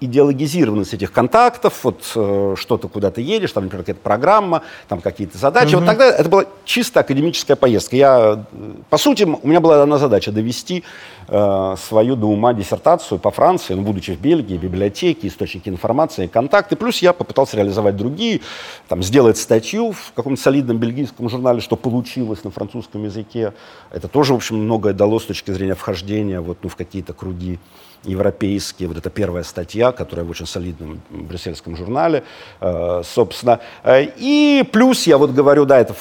Speaker 3: идеологизированность этих контактов, вот э, что-то куда-то едешь, там, например, какая-то программа, там какие-то задачи. Mm-hmm. Вот тогда это была чисто академическая поездка. Я, по сути, у меня была одна задача довести э, свою до ума диссертацию по Франции, ну, будучи в Бельгии, библиотеки, источники информации, контакты. Плюс я попытался реализовать другие, там, сделать статью в каком-то солидном бельгийском журнале, что получилось на французском языке. Это тоже, в общем, многое дало с точки зрения вхождения вот, ну, в какие-то круги европейские. Вот это первая статья, которая в очень солидном брюссельском журнале, э, собственно. Э, и плюс, я вот говорю, да, это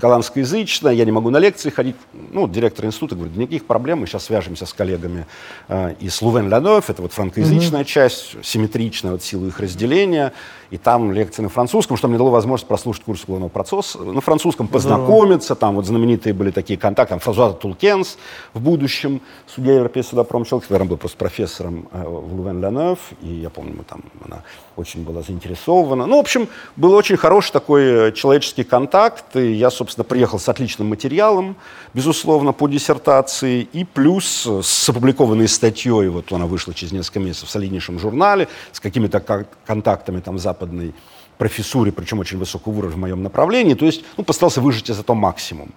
Speaker 3: голландскоязычное, я не могу на лекции ходить. Ну, директор института говорит, никаких проблем, мы сейчас свяжемся с коллегами э, из лувен ля это вот франкоязычная mm-hmm. часть, симметричная вот силу их разделения и там лекции на французском, что мне дало возможность прослушать курс уголовного процесса на французском, познакомиться, там вот знаменитые были такие контакты, там Фразуаза Тулкенс в будущем, судья Европейского суда промчелки, который был просто профессором э, в лувен ля и я помню, мы там, она очень была заинтересована. Ну, в общем, был очень хороший такой э, человеческий контакт, и я, собственно, приехал с отличным материалом, безусловно, по диссертации, и плюс с опубликованной статьей, вот она вышла через несколько месяцев в солиднейшем журнале, с какими-то контактами там западной профессуре, причем очень высокого уровня в моем направлении, то есть ну, постарался выжить из этого максимум.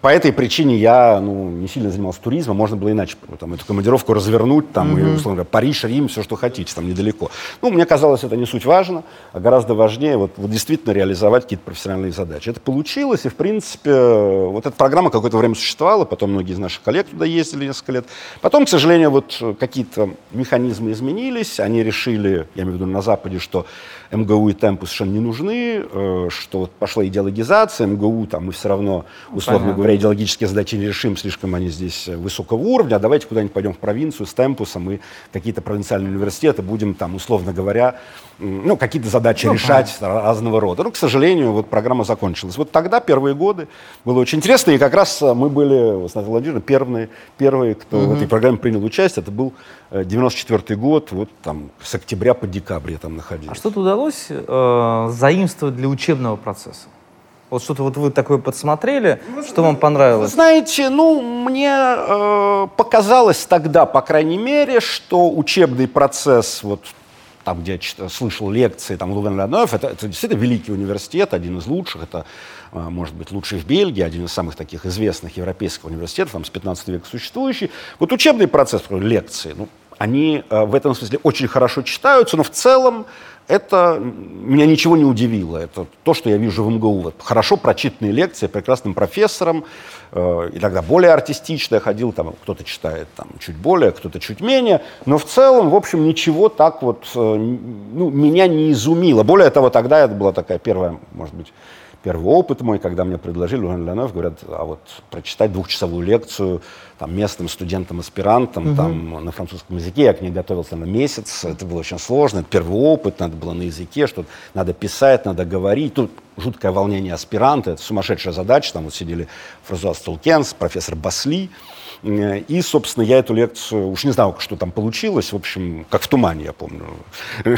Speaker 3: По этой причине я ну, не сильно занимался туризмом, можно было иначе там, эту командировку развернуть, там, mm-hmm. и, условно говоря, Париж, Рим, все, что хотите, там недалеко. Ну, мне казалось, это не суть важно, а гораздо важнее вот, вот действительно реализовать какие-то профессиональные задачи. Это получилось, и, в принципе, вот эта программа какое-то время существовала, потом многие из наших коллег туда ездили несколько лет. Потом, к сожалению, вот какие-то механизмы изменились, они решили, я имею в виду на Западе, что МГУ и Темпус совершенно не нужны, э, что вот пошла идеологизация, МГУ, там мы все равно, условно Понятно. говоря, идеологические задачи не решим, слишком они здесь высокого уровня, а давайте куда-нибудь пойдем в провинцию с темпусом и какие-то провинциальные университеты будем там, условно говоря, ну, какие-то задачи ну, решать понятно. разного рода. Ну, к сожалению, вот программа закончилась. Вот тогда, первые годы, было очень интересно, и как раз мы были, с Натальей Владимировной, первые, первые, кто угу. в этой программе принял участие, это был 94 э, год, вот там с октября по декабрь я там находился.
Speaker 2: А что-то удалось э, заимствовать для учебного процесса? Вот что-то вот вы такое подсмотрели, вы, что вам понравилось?
Speaker 3: Вы знаете, ну, мне э, показалось тогда, по крайней мере, что учебный процесс вот там, где я читал, слышал лекции, там, Лувен Леонов, это, это действительно великий университет, один из лучших, это, э, может быть, лучший в Бельгии, один из самых таких известных европейских университетов, там, с 15 века существующий. Вот учебный процесс, лекции, ну, они э, в этом смысле очень хорошо читаются, но в целом это меня ничего не удивило. Это то, что я вижу в МГУ. Вот хорошо прочитанные лекции прекрасным профессором, э, иногда более артистично я ходил, там кто-то читает там, чуть более, кто-то чуть менее, но в целом, в общем, ничего так вот э, ну, меня не изумило. Более того, тогда это была такая первая, может быть, первый опыт мой, когда мне предложили, Леонид Леонов, говорят, а вот прочитать двухчасовую лекцию там, местным студентам-аспирантам угу. там, на французском языке. Я к ней готовился на месяц, это было очень сложно, это первый опыт, надо было на языке, что надо писать, надо говорить. Тут жуткое волнение аспиранта, это сумасшедшая задача, там вот сидели Фразуаз Толкенс, профессор Басли, и, собственно, я эту лекцию, уж не знаю, что там получилось, в общем, как в тумане, я помню.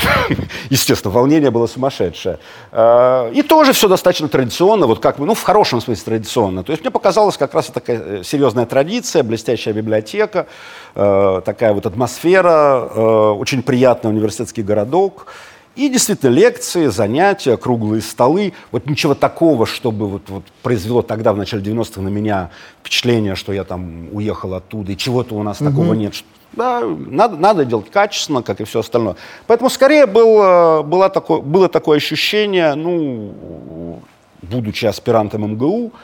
Speaker 3: Естественно, волнение было сумасшедшее. А, и тоже все достаточно традиционно, вот как ну, в хорошем смысле традиционно. То есть мне показалось как раз такая э, серьезная традиция, блестящая библиотека, э, такая вот атмосфера, э, очень приятный университетский городок. И действительно лекции, занятия, круглые столы. Вот ничего такого, чтобы вот, вот произвело тогда, в начале 90-х, на меня впечатление, что я там уехал оттуда, и чего-то у нас угу. такого нет. Да, надо, надо делать качественно, как и все остальное. Поэтому скорее было, было, такое, было такое ощущение, ну, будучи аспирантом МГУ, Э,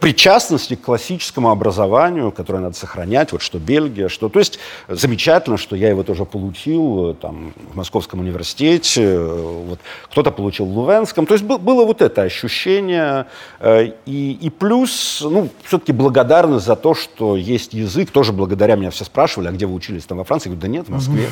Speaker 3: причастности к классическому образованию, которое надо сохранять, вот что Бельгия, что... То есть замечательно, что я его тоже получил э, там, в Московском университете, э, вот, кто-то получил в Лувенском. То есть было вот это ощущение. И, и плюс, ну, все-таки благодарность за то, что есть язык. Тоже благодаря меня все спрашивали, а где вы учились там во Франции? Я говорю, да нет, в Москве,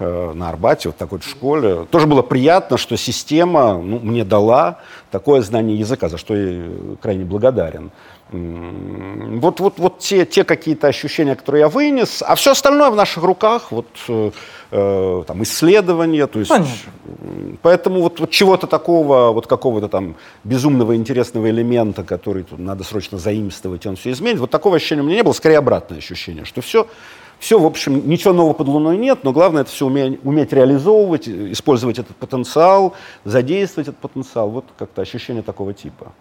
Speaker 3: на Арбате, вот такой школе. Тоже было приятно, что система ну, мне дала такое знание языка, за что я крайне благодарен. Вот, вот, вот те, те какие-то ощущения, которые я вынес, а все остальное в наших руках, вот э, э там исследования, то есть, Понятно. поэтому вот, вот чего-то такого, вот какого-то там безумного интересного элемента, который тут надо срочно заимствовать, и он все изменит, вот такого ощущения у меня не было, скорее обратное ощущение, что все все, в общем, ничего нового под луной нет, но главное это все уметь, уметь реализовывать, использовать этот потенциал, задействовать этот потенциал. Вот как-то ощущение такого типа.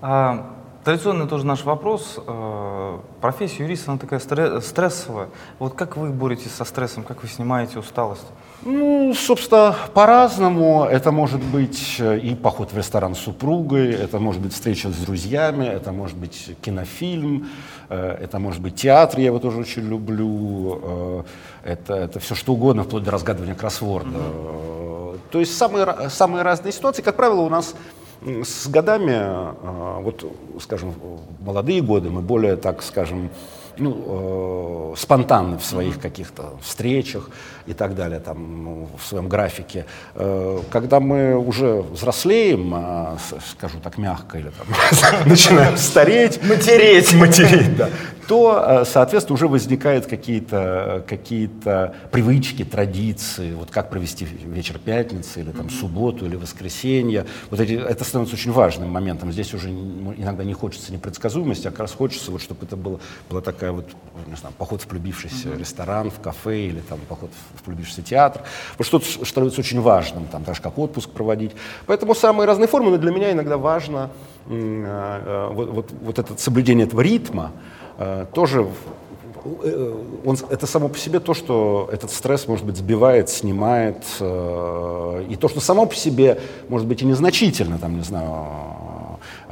Speaker 2: А, традиционный тоже наш вопрос. А, профессия юриста, она такая стрессовая. Вот как вы боретесь со стрессом, как вы снимаете усталость?
Speaker 3: Ну, собственно, по-разному. Это может быть э, и поход в ресторан с супругой, это может быть встреча с друзьями, это может быть кинофильм, это может быть театр, я его тоже очень люблю, э, это, это все что угодно, вплоть до разгадывания кроссворда. Mm-hmm. То есть самые, самые разные ситуации, как правило, у нас с годами, вот, скажем, в молодые годы мы более, так скажем, ну, э, спонтанны в своих каких-то встречах и так далее, там, ну, в своем графике. Э, когда мы уже взрослеем, э, скажу так мягко, или там, начинаем стареть,
Speaker 2: матереть,
Speaker 3: матереть да, то, э, соответственно, уже возникают какие-то какие привычки, традиции, вот как провести вечер пятницы, или там субботу, или воскресенье. Вот эти, это становится очень важным моментом. Здесь уже иногда не хочется непредсказуемости, а как раз хочется, вот, чтобы это было, была такая вот, не знаю, поход в полюбившийся mm-hmm. ресторан, в кафе, или там поход в, в полюбившийся театр. Вот что-то становится очень важным, там, так же как отпуск проводить. Поэтому самые разные формы, но для меня иногда важно э, э, вот, вот, вот это соблюдение этого ритма, Э, тоже он, это само по себе то, что этот стресс, может быть, сбивает, снимает, и то, что само по себе, может быть, и незначительно, там, не знаю,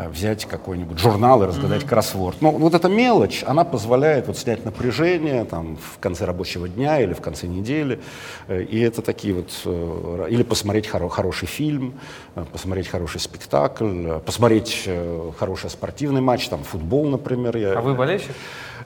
Speaker 3: взять какой-нибудь журнал и разгадать mm-hmm. кроссворд. Но вот эта мелочь, она позволяет вот снять напряжение там, в конце рабочего дня или в конце недели. Э, и это такие вот... Э, или посмотреть хоро- хороший фильм, посмотреть хороший спектакль, посмотреть хороший спортивный матч, там футбол, например.
Speaker 2: Я... А вы болельщик?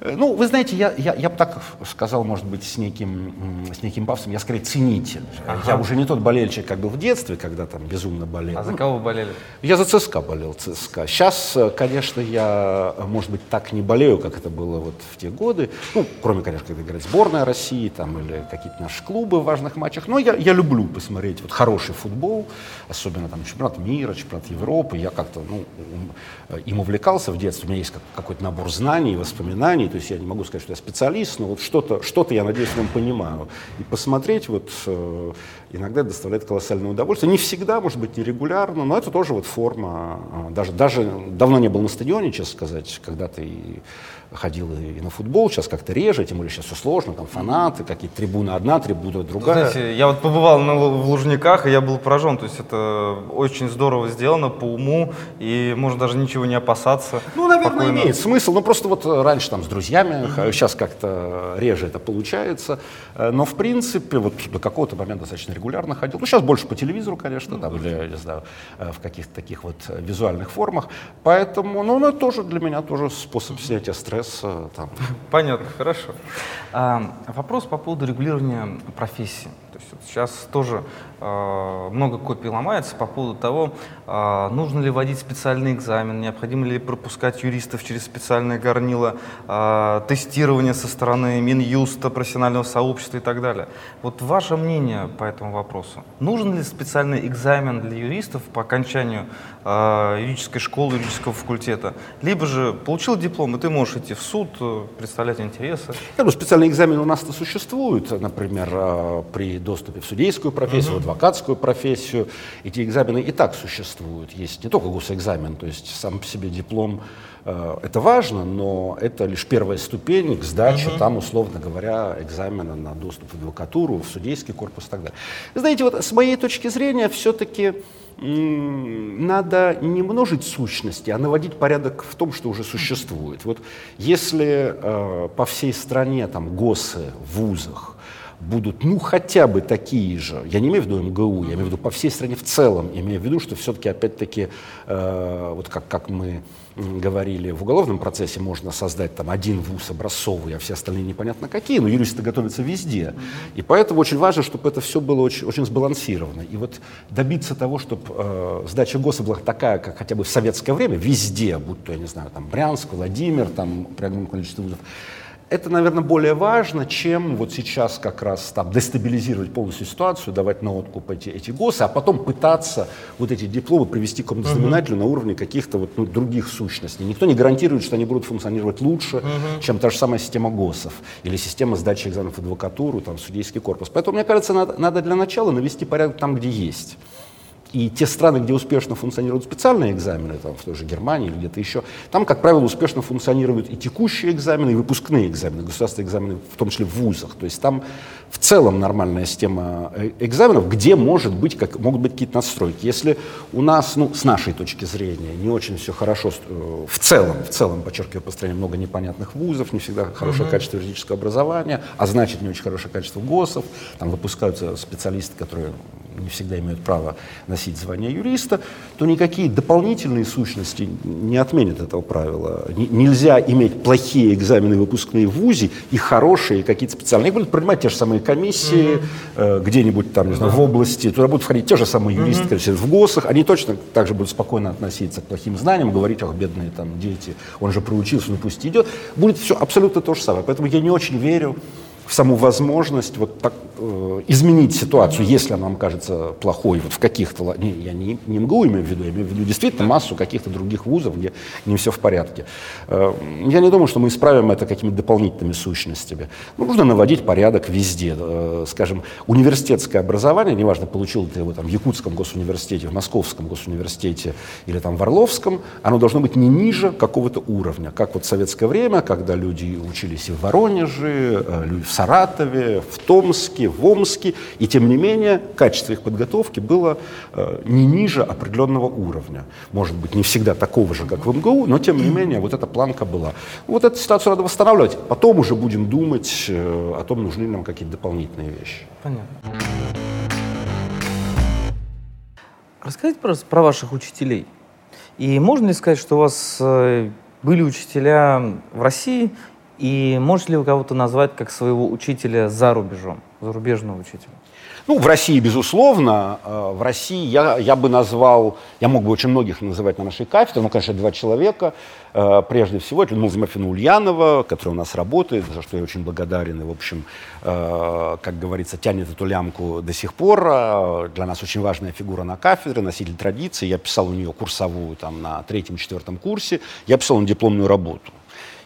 Speaker 3: Э, ну, вы знаете, я, я, я бы так сказал, может быть, с неким, с неким пафосом, я скорее ценитель. Ага. Я уже не тот болельщик, как был в детстве, когда там безумно болел.
Speaker 2: А за кого вы болели?
Speaker 3: Я за ЦСКА болел, ЦСКА. Сейчас, э, конечно, я, может быть, так не болею, как это было вот в те годы. Ну, кроме, конечно, когда играет сборная России там, или какие-то наши клубы в важных матчах. Но я, я люблю посмотреть вот хороший футбол, особенно там чемпионат мира, чемпионат Европы. Я как-то ну, им увлекался в детстве. У меня есть какой-то набор знаний, воспоминаний то есть я не могу сказать, что я специалист, но вот что-то, что-то я, надеюсь, в нем понимаю. И посмотреть вот иногда доставляет колоссальное удовольствие. Не всегда, может быть, нерегулярно, но это тоже вот форма. Э, даже, даже давно не был на стадионе, честно сказать, когда ты ходил и на футбол, сейчас как-то реже, тем более сейчас все сложно, там фанаты, какие-то трибуны одна, трибуна другая.
Speaker 2: Знаете, я вот побывал на, в Лужниках, и я был поражен, то есть это очень здорово сделано, по уму, и можно даже ничего не опасаться.
Speaker 3: Ну, наверное, спокойно. имеет смысл, но просто вот раньше там с друзьями, mm-hmm. сейчас как-то реже это получается, э, но в принципе вот до какого-то момента достаточно регулярно ходил, ну сейчас больше по телевизору, конечно, там, или, не знаю, э, в каких-то таких вот визуальных формах, поэтому, ну, ну это тоже для меня тоже способ снятия стресса. Там.
Speaker 2: Понятно, хорошо. А, вопрос по поводу регулирования профессии. То есть вот сейчас тоже э, много копий ломается по поводу того, э, нужно ли вводить специальный экзамен, необходимо ли пропускать юристов через специальное горнило, э, тестирование со стороны Минюста, профессионального сообщества и так далее. Вот ваше мнение по этому вопросу. Нужен ли специальный экзамен для юристов по окончанию юридической школы, юридического факультета? Либо же получил диплом, и ты можешь идти в суд, представлять интересы?
Speaker 3: Я думаю, специальный экзамен у нас-то существует, например, при доступе в судейскую профессию, uh-huh. в адвокатскую профессию. Эти экзамены и так существуют. Есть не только госэкзамен, то есть сам по себе диплом э, это важно, но это лишь первая ступень к сдаче uh-huh. там, условно говоря, экзамена на доступ в адвокатуру, в судейский корпус и так далее. знаете, вот с моей точки зрения все-таки надо не множить сущности, а наводить порядок в том, что уже существует. Вот если э, по всей стране там ГОСы в вузах будут, ну, хотя бы такие же, я не имею в виду МГУ, я имею в виду по всей стране в целом, имею в виду, что все-таки, опять-таки, э, вот как, как мы говорили, в уголовном процессе можно создать там один вуз образцовый, а все остальные непонятно какие, но юристы готовятся везде. И поэтому очень важно, чтобы это все было очень, очень сбалансировано. И вот добиться того, чтобы э, сдача ГОСа была такая, как хотя бы в советское время, везде, будь то, я не знаю, там Брянск, Владимир, там при огромном количестве вузов, это, наверное, более важно, чем вот сейчас как раз там дестабилизировать полностью ситуацию, давать на откуп эти, эти ГОСы, а потом пытаться вот эти дипломы привести к какому-то знаменателю uh-huh. на уровне каких-то вот, ну, других сущностей. Никто не гарантирует, что они будут функционировать лучше, uh-huh. чем та же самая система ГОСов или система сдачи экзаменов в адвокатуру, там, судейский корпус. Поэтому, мне кажется, надо, надо для начала навести порядок там, где есть. И те страны, где успешно функционируют специальные экзамены, там, в той же Германии или где-то еще, там, как правило, успешно функционируют и текущие экзамены, и выпускные экзамены, государственные экзамены, в том числе в вузах. То есть там в целом нормальная система э, экзаменов, где может быть, как, могут быть какие-то настройки. Если у нас, ну, с нашей точки зрения, не очень все хорошо, э, в целом, в целом, подчеркиваю, по стране много непонятных вузов, не всегда хорошее uh-huh. качество юридического образования, а значит, не очень хорошее качество ГОСов, там выпускаются специалисты, которые не всегда имеют право носить звание юриста, то никакие дополнительные сущности не отменят этого правила. Н- нельзя иметь плохие экзамены выпускные в ВУЗе и хорошие какие-то специальные. Их будут принимать те же самые комиссии mm-hmm. э, где-нибудь там, не знаю, в области. Туда будут входить те же самые юристы, mm-hmm. в ГОСах. Они точно также будут спокойно относиться к плохим знаниям, говорить, ах, бедные там дети, он же проучился, ну пусть идет. Будет все абсолютно то же самое. Поэтому я не очень верю в саму возможность вот так, э, изменить ситуацию, если она вам кажется плохой, вот в каких-то, не, я не, не МГУ имею в виду, я имею в виду действительно массу каких-то других вузов, где не все в порядке. Э, я не думаю, что мы исправим это какими-то дополнительными сущностями. Ну, нужно наводить порядок везде. Э, скажем, университетское образование, неважно, получил ты его там в Якутском госуниверситете, в Московском госуниверситете или там в Орловском, оно должно быть не ниже какого-то уровня, как вот в советское время, когда люди учились и в Воронеже, люди в Саратове, в Томске, в Омске, и тем не менее качество их подготовки было э, не ниже определенного уровня. Может быть, не всегда такого же, как в МГУ, но тем не менее вот эта планка была. Вот эту ситуацию надо восстанавливать, потом уже будем думать э, о том, нужны нам какие-то дополнительные вещи.
Speaker 2: Понятно. Расскажите, пожалуйста, про ваших учителей. И можно ли сказать, что у вас э, были учителя в России, и можете ли вы кого-то назвать как своего учителя за рубежом, зарубежного учителя?
Speaker 3: Ну, в России, безусловно. Э, в России я, я бы назвал, я мог бы очень многих называть на нашей кафедре, но, конечно, два человека. Э, прежде всего, это Людмила Зимофина Ульянова, которая у нас работает, за что я очень благодарен. И, в общем, э, как говорится, тянет эту лямку до сих пор. Для нас очень важная фигура на кафедре, носитель традиции. Я писал у нее курсовую там, на третьем-четвертом курсе. Я писал на дипломную работу.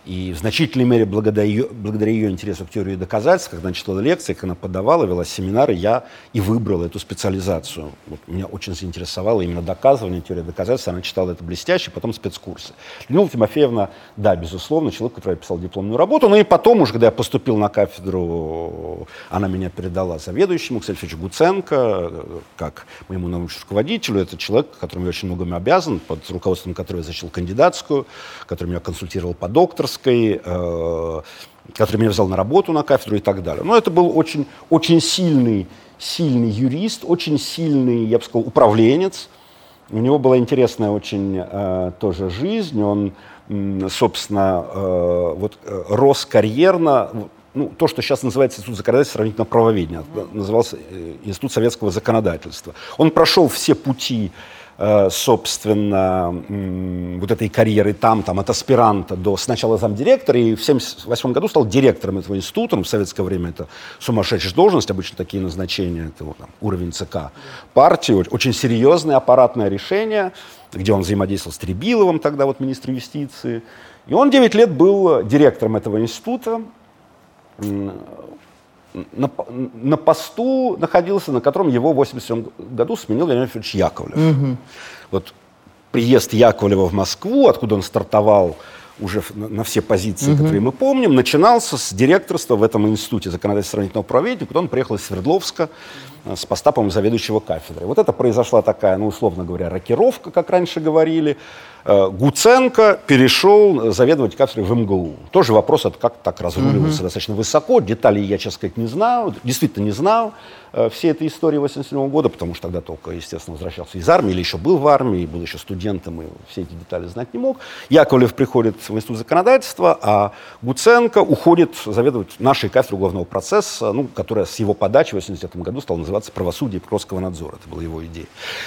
Speaker 3: И в значительной мере благодаря ее, благодаря ее интересу к теории доказательств, когда она читала лекции, когда она подавала, вела семинары, я и выбрал эту специализацию. Вот меня очень заинтересовало именно доказывание теории доказательств. Она читала это блестяще, потом спецкурсы. Людмила Тимофеевна, да, безусловно, человек, который писал дипломную работу. Но и потом уже, когда я поступил на кафедру, она меня передала заведующему, кстати, Алексеевичу Гуценко, как моему научному руководителю. Это человек, которому я очень многому обязан, под руководством которого я защитил кандидатскую, который меня консультировал по доктору докторской, э, который меня взял на работу на кафедру и так далее. Но это был очень, очень сильный, сильный юрист, очень сильный, я бы сказал, управленец. У него была интересная очень э, тоже жизнь. Он, собственно, э, вот, рос карьерно, ну, то, что сейчас называется Институт законодательства сравнительно правоведения, назывался Институт советского законодательства. Он прошел все пути собственно, вот этой карьеры там, там, от аспиранта до сначала замдиректора, и в 1978 году стал директором этого института. Ну, в советское время это сумасшедшая должность, обычно такие назначения, это вот, там, уровень ЦК партии, очень серьезное аппаратное решение, где он взаимодействовал с Требиловым, тогда вот министр юстиции. И он 9 лет был директором этого института на, на посту находился, на котором его в 1987 году сменил Леонид Ильич Яковлев. Угу. Вот приезд Яковлева в Москву, откуда он стартовал уже на, на все позиции, угу. которые мы помним, начинался с директорства в этом институте законодательства сравнительного правоведения, куда он приехал из Свердловска с поста, по заведующего кафедрой. Вот это произошла такая, ну, условно говоря, рокировка, как раньше говорили. Э, Гуценко перешел заведовать кафедрой в МГУ. Тоже вопрос, это как так разруливался угу. достаточно высоко. Деталей я, честно сказать, не знал, действительно не знал э, всей этой истории 87 года, потому что тогда только, естественно, возвращался из армии или еще был в армии, был еще студентом и все эти детали знать не мог. Яковлев приходит в Институт законодательства, а Гуценко уходит заведовать нашей кафедрой уголовного процесса, ну, которая с его подачи в 80 году стала называться «Правосудие и прокурорского надзора». Это была его идея.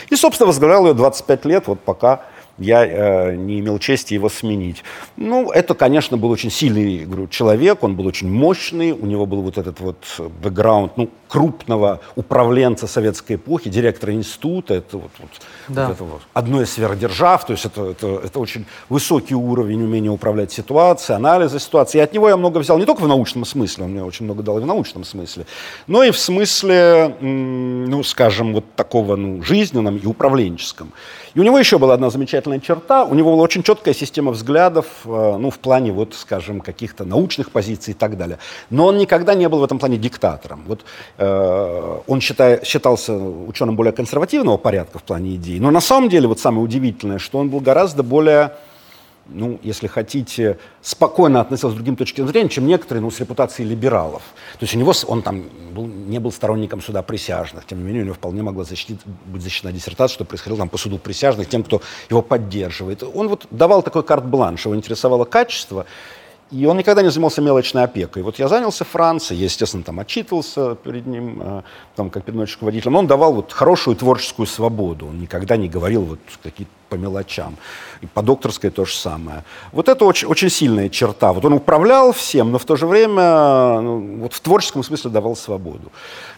Speaker 3: И, собственно, возглавлял ее 25 лет, вот пока я э, не имел чести его сменить. Ну, это, конечно, был очень сильный говорю, человек, он был очень мощный, у него был вот этот вот бэкграунд ну, крупного управленца советской эпохи, директора института, это вот, вот, да. вот это вот одно из сверхдержав, то есть это, это, это очень высокий уровень умения управлять ситуацией, анализа ситуации. И от него я много взял, не только в научном смысле, он мне очень много дал и в научном смысле, но и в смысле, ну, скажем, вот такого ну, жизненном и управленческом. И у него еще была одна замечательная черта. У него была очень четкая система взглядов, э, ну, в плане, вот, скажем, каких-то научных позиций и так далее. Но он никогда не был в этом плане диктатором. Вот э, он считай, считался ученым более консервативного порядка в плане идей. Но на самом деле, вот самое удивительное, что он был гораздо более ну, если хотите, спокойно относился к другим точкам зрения, чем некоторые, ну, с репутацией либералов. То есть у него, он там был, не был сторонником суда присяжных, тем не менее у него вполне могла защитить, быть защищена диссертация, что происходило там по суду присяжных, тем, кто его поддерживает. Он вот давал такой карт-бланш, его интересовало качество, и он никогда не занимался мелочной опекой. Вот я занялся Францией, я, естественно, там отчитывался перед ним, э, там, как перед руководителем, но он давал вот хорошую творческую свободу, он никогда не говорил вот какие-то по мелочам. И по докторской то же самое. Вот это очень, очень сильная черта. Вот он управлял всем, но в то же время ну, вот в творческом смысле давал свободу.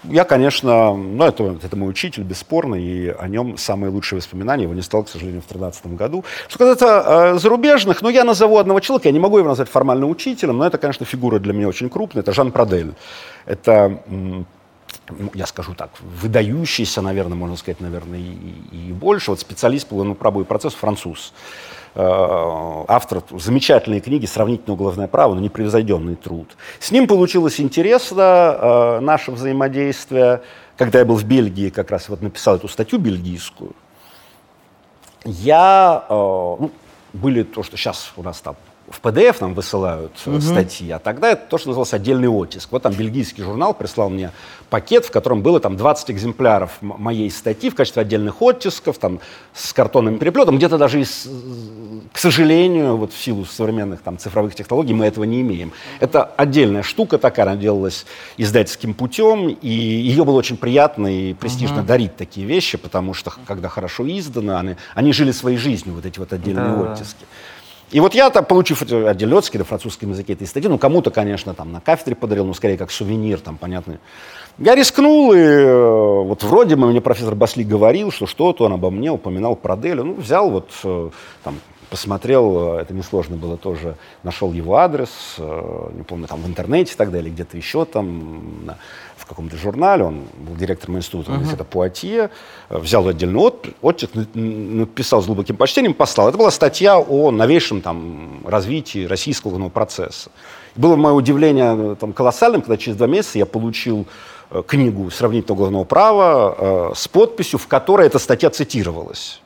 Speaker 3: Я, конечно, ну, это, это мой учитель, бесспорно, и о нем самые лучшие воспоминания. Его не стал, к сожалению, в 2013 году. Что касается э, зарубежных, ну, я назову одного человека, я не могу его назвать формально учителем, но это, конечно, фигура для меня очень крупная. Это Жан Прадель. Это я скажу так, выдающийся, наверное, можно сказать, наверное, и, и больше, вот специалист по правовой процесс француз. Э, автор замечательной книги «Сравнительное уголовное право, но непревзойденный труд». С ним получилось интересно э, наше взаимодействие. Когда я был в Бельгии, как раз вот написал эту статью бельгийскую, я, э, ну, были то, что сейчас у нас там в PDF нам высылают угу. статьи, а тогда это то, что называлось отдельный оттиск. Вот там бельгийский журнал прислал мне пакет, в котором было там 20 экземпляров моей статьи в качестве отдельных оттисков, там с картонным переплетом. Где-то даже, из, к сожалению, вот в силу современных там цифровых технологий мы этого не имеем. Это отдельная штука такая, она делалась издательским путем, и ее было очень приятно и престижно угу. дарить такие вещи, потому что когда хорошо издано, они, они жили своей жизнью, вот эти вот отдельные да. оттиски. И вот я, получив отделетский на французском языке этой статьи, ну, кому-то, конечно, там на кафедре подарил, но скорее как сувенир, там, понятно. Я рискнул, и э, вот вроде бы мне профессор Басли говорил, что что-то он обо мне упоминал про Делю. Ну, взял вот, э, там, посмотрел, э, это несложно было тоже, нашел его адрес, не помню, там в интернете тогда или где-то еще там, в каком-то журнале, он был директором института uh-huh. университета Пуатье, взял отдельный от, оттиск, написал с глубоким почтением, послал. Это была статья о новейшем там, развитии российского уголовного процесса. Было мое удивление там, колоссальным, когда через два месяца я получил книгу сравнительного уголовного права э, с подписью, в которой эта статья цитировалась.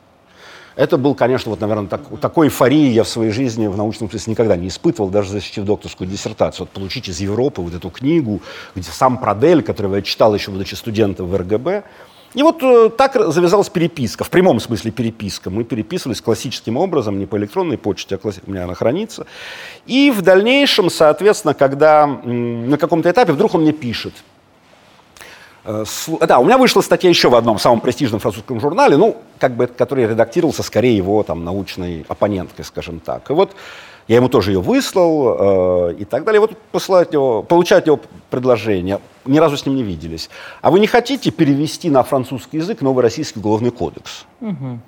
Speaker 3: Это был, конечно, вот, наверное, так, такой эйфории я в своей жизни в научном смысле никогда не испытывал, даже защитив докторскую диссертацию. Вот получить из Европы вот эту книгу, где сам Продель, которого я читал еще, будучи студентом в РГБ, и вот э, так завязалась переписка, в прямом смысле переписка. Мы переписывались классическим образом, не по электронной почте, а класси... у меня она хранится. И в дальнейшем, соответственно, когда на каком-то этапе вдруг он мне пишет – Э, да, у меня вышла статья еще в одном самом престижном французском журнале, ну, как бы, который редактировался скорее его там научной оппоненткой, скажем так. И вот я ему тоже ее выслал э, и так далее. Вот посылать его, получать его предложение. Ни разу с ним не виделись. А вы не хотите перевести на французский язык новый российский уголовный кодекс? Угу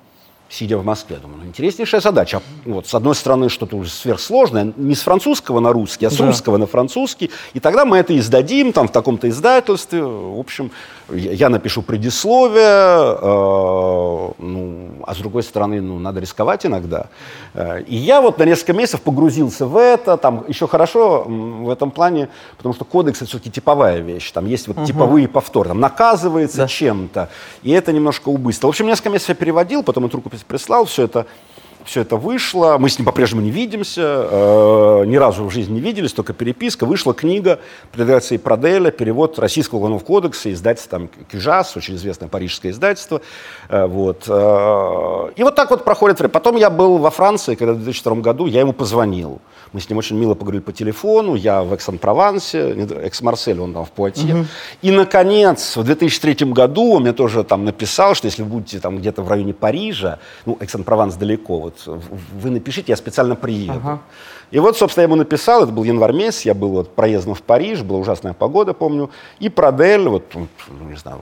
Speaker 3: сидя в Москве. Думаю, ну, интереснейшая задача. Вот, с одной стороны, что-то уже сверхсложное, не с французского на русский, а с да. русского на французский. И тогда мы это издадим там, в таком-то издательстве. В общем, я напишу предисловие, э, ну, а с другой стороны, ну, надо рисковать иногда. Э, и я вот на несколько месяцев погрузился в это, там еще хорошо в этом плане, потому что кодекс это все-таки типовая вещь, там есть вот угу. типовые повторы, там наказывается да. чем-то, и это немножко убыстро. В общем, несколько месяцев я переводил, потом эту рукопись прислал, все это все это вышло, мы с ним по-прежнему не видимся, э, ни разу в жизни не виделись, только переписка. Вышла книга редакции Проделя, перевод Российского уголовного кодекса, издательство там Кижас, очень известное парижское издательство. Э, вот. Э, и вот так вот проходит время. Потом я был во Франции, когда в 2002 году я ему позвонил. Мы с ним очень мило поговорили по телефону. Я в Экс-Ан-Провансе, Экс-Марсель, он там в Пуатье. Угу. И, наконец, в 2003 году он мне тоже там написал, что если вы будете там где-то в районе Парижа, ну, Экс-Ан-Прованс далеко, вот вы напишите, я специально приеду. Ага. И вот, собственно, я ему написал, это был январь месяц, я был вот проездом в Париж, была ужасная погода, помню, и Продель, вот, ну, не знаю,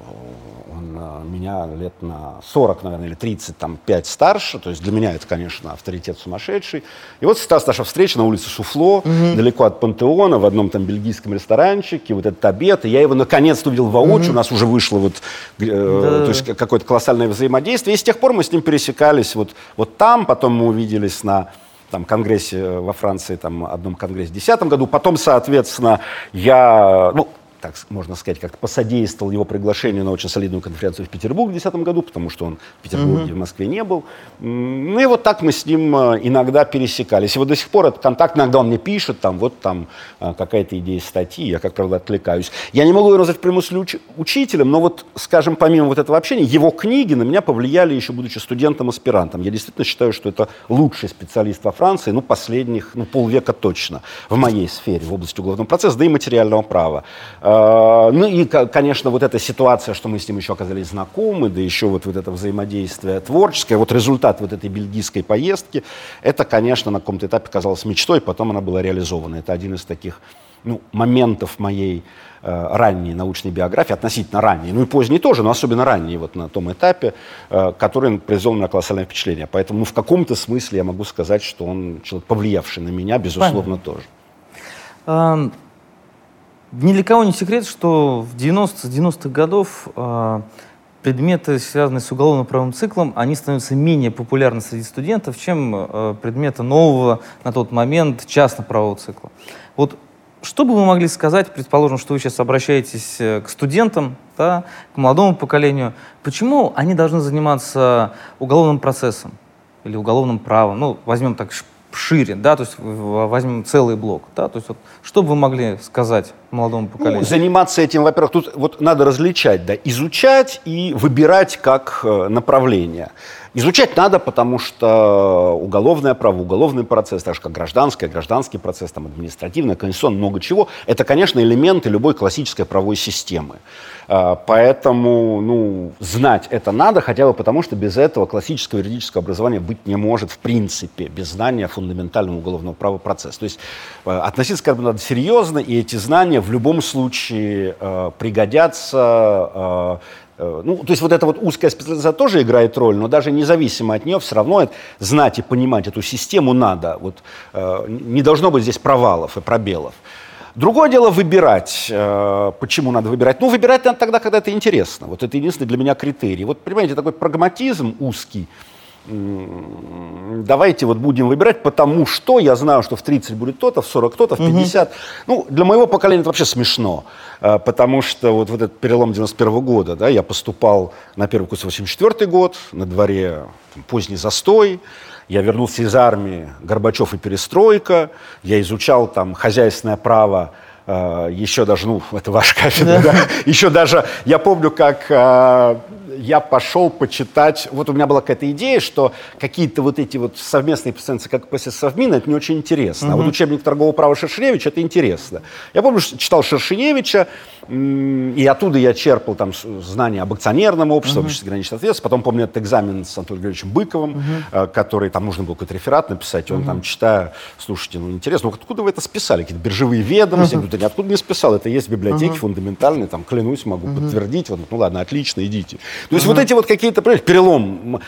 Speaker 3: меня лет на 40, наверное, или 30, там, 5 старше, то есть для меня это, конечно, авторитет сумасшедший. И вот состоялась наша встреча на улице Шуфло, угу. далеко от Пантеона, в одном там бельгийском ресторанчике, вот этот обед, и я его наконец-то увидел воочию, угу. у нас уже вышло вот, э, да. то есть какое-то колоссальное взаимодействие, и с тех пор мы с ним пересекались вот, вот там, потом мы увиделись на там, конгрессе э, во Франции, там, одном конгрессе в 2010 году. Потом, соответственно, я, ну, так можно сказать, как-то посодействовал его приглашению на очень солидную конференцию в Петербург в 2010 году, потому что он в Петербурге, mm-hmm. в Москве не был. Ну и вот так мы с ним э, иногда пересекались. И вот до сих пор этот контакт, иногда он мне пишет, там, вот там э, какая-то идея статьи, я, как правило, откликаюсь. Я не могу его назвать прямым уч- учителем, но вот, скажем, помимо вот этого общения, его книги на меня повлияли еще будучи студентом-аспирантом. Я действительно считаю, что это лучший специалист во Франции, ну, последних, ну, полвека точно, в моей сфере, в области уголовного процесса, да и материального права. А, ну и, конечно, вот эта ситуация, что мы с ним еще оказались знакомы, да еще вот, вот это взаимодействие творческое, вот результат вот этой бельгийской поездки, это, конечно, на каком-то этапе казалось мечтой, потом она была реализована. Это один из таких ну, моментов моей э, ранней научной биографии, относительно ранней, ну и поздней тоже, но особенно ранней вот на том этапе, э, который произвел на меня колоссальное впечатление. Поэтому ну, в каком-то смысле я могу сказать, что он человек, повлиявший на меня, безусловно, Понятно. тоже.
Speaker 2: Ни для кого не секрет, что в 90-90-х годов э, предметы, связанные с уголовно-правовым циклом, они становятся менее популярны среди студентов, чем э, предметы нового на тот момент частно-правового цикла. Вот что бы вы могли сказать, предположим, что вы сейчас обращаетесь э, к студентам, да, к молодому поколению, почему они должны заниматься уголовным процессом или уголовным правом? Ну, возьмем так шире, да, то есть возьмем целый блок, да, то есть вот, что бы вы могли сказать молодому ну, поколению?
Speaker 3: Ну, заниматься этим, во-первых, тут вот надо различать, да, изучать и выбирать как э, направление. Изучать надо, потому что уголовное право, уголовный процесс, так же как гражданское, гражданский процесс, там, административное, конституционное, много чего, это, конечно, элементы любой классической правовой системы. А, поэтому ну, знать это надо, хотя бы потому, что без этого классического юридического образования быть не может в принципе, без знания фундаментального уголовного права процесса. То есть э, относиться к этому надо серьезно, и эти знания в любом случае э, пригодятся Э, ну, то есть вот эта вот узкая специализация тоже играет роль, но даже независимо от нее все равно знать и понимать эту систему надо. Вот, э, не должно быть здесь провалов и пробелов. Другое дело выбирать. Э, почему надо выбирать? Ну, выбирать надо тогда, когда это интересно. Вот это единственный для меня критерий. Вот, понимаете, такой прагматизм узкий – давайте вот будем выбирать, потому что я знаю, что в 30 будет то-то, в 40 то-то, в 50. Угу. Ну, для моего поколения это вообще смешно, э, потому что вот, вот этот перелом 91 -го года, да, я поступал на первый курс 84 год, на дворе там, поздний застой, я вернулся из армии, Горбачев и перестройка, я изучал там хозяйственное право, э, еще даже, ну, это ваш кафедра, да. да, еще даже, я помню, как э, я пошел почитать, вот у меня была какая-то идея, что какие-то вот эти вот совместные пациенты, как ПСС Совмина, это не очень интересно. Uh-huh. А вот учебник торгового права Шершеневича, это интересно. Я помню, что читал Шершеневича, и оттуда я черпал там знания об акционерном обществе, uh-huh. обществе граничной ответственности. Потом помню этот экзамен с Анатолием Григорьевичем Быковым, uh-huh. который там нужно было какой-то реферат написать, он uh-huh. там, читая, слушайте, ну интересно, ну откуда вы это списали? Какие-то биржевые ведомости? Uh-huh. Я говорю, да никуда не списал, это есть в библиотеке uh-huh. фундаментальной, там, клянусь, могу uh-huh. подтвердить. Вот, ну ладно, отлично, идите. То есть uh-huh. вот эти вот какие-то, понимаете, перелом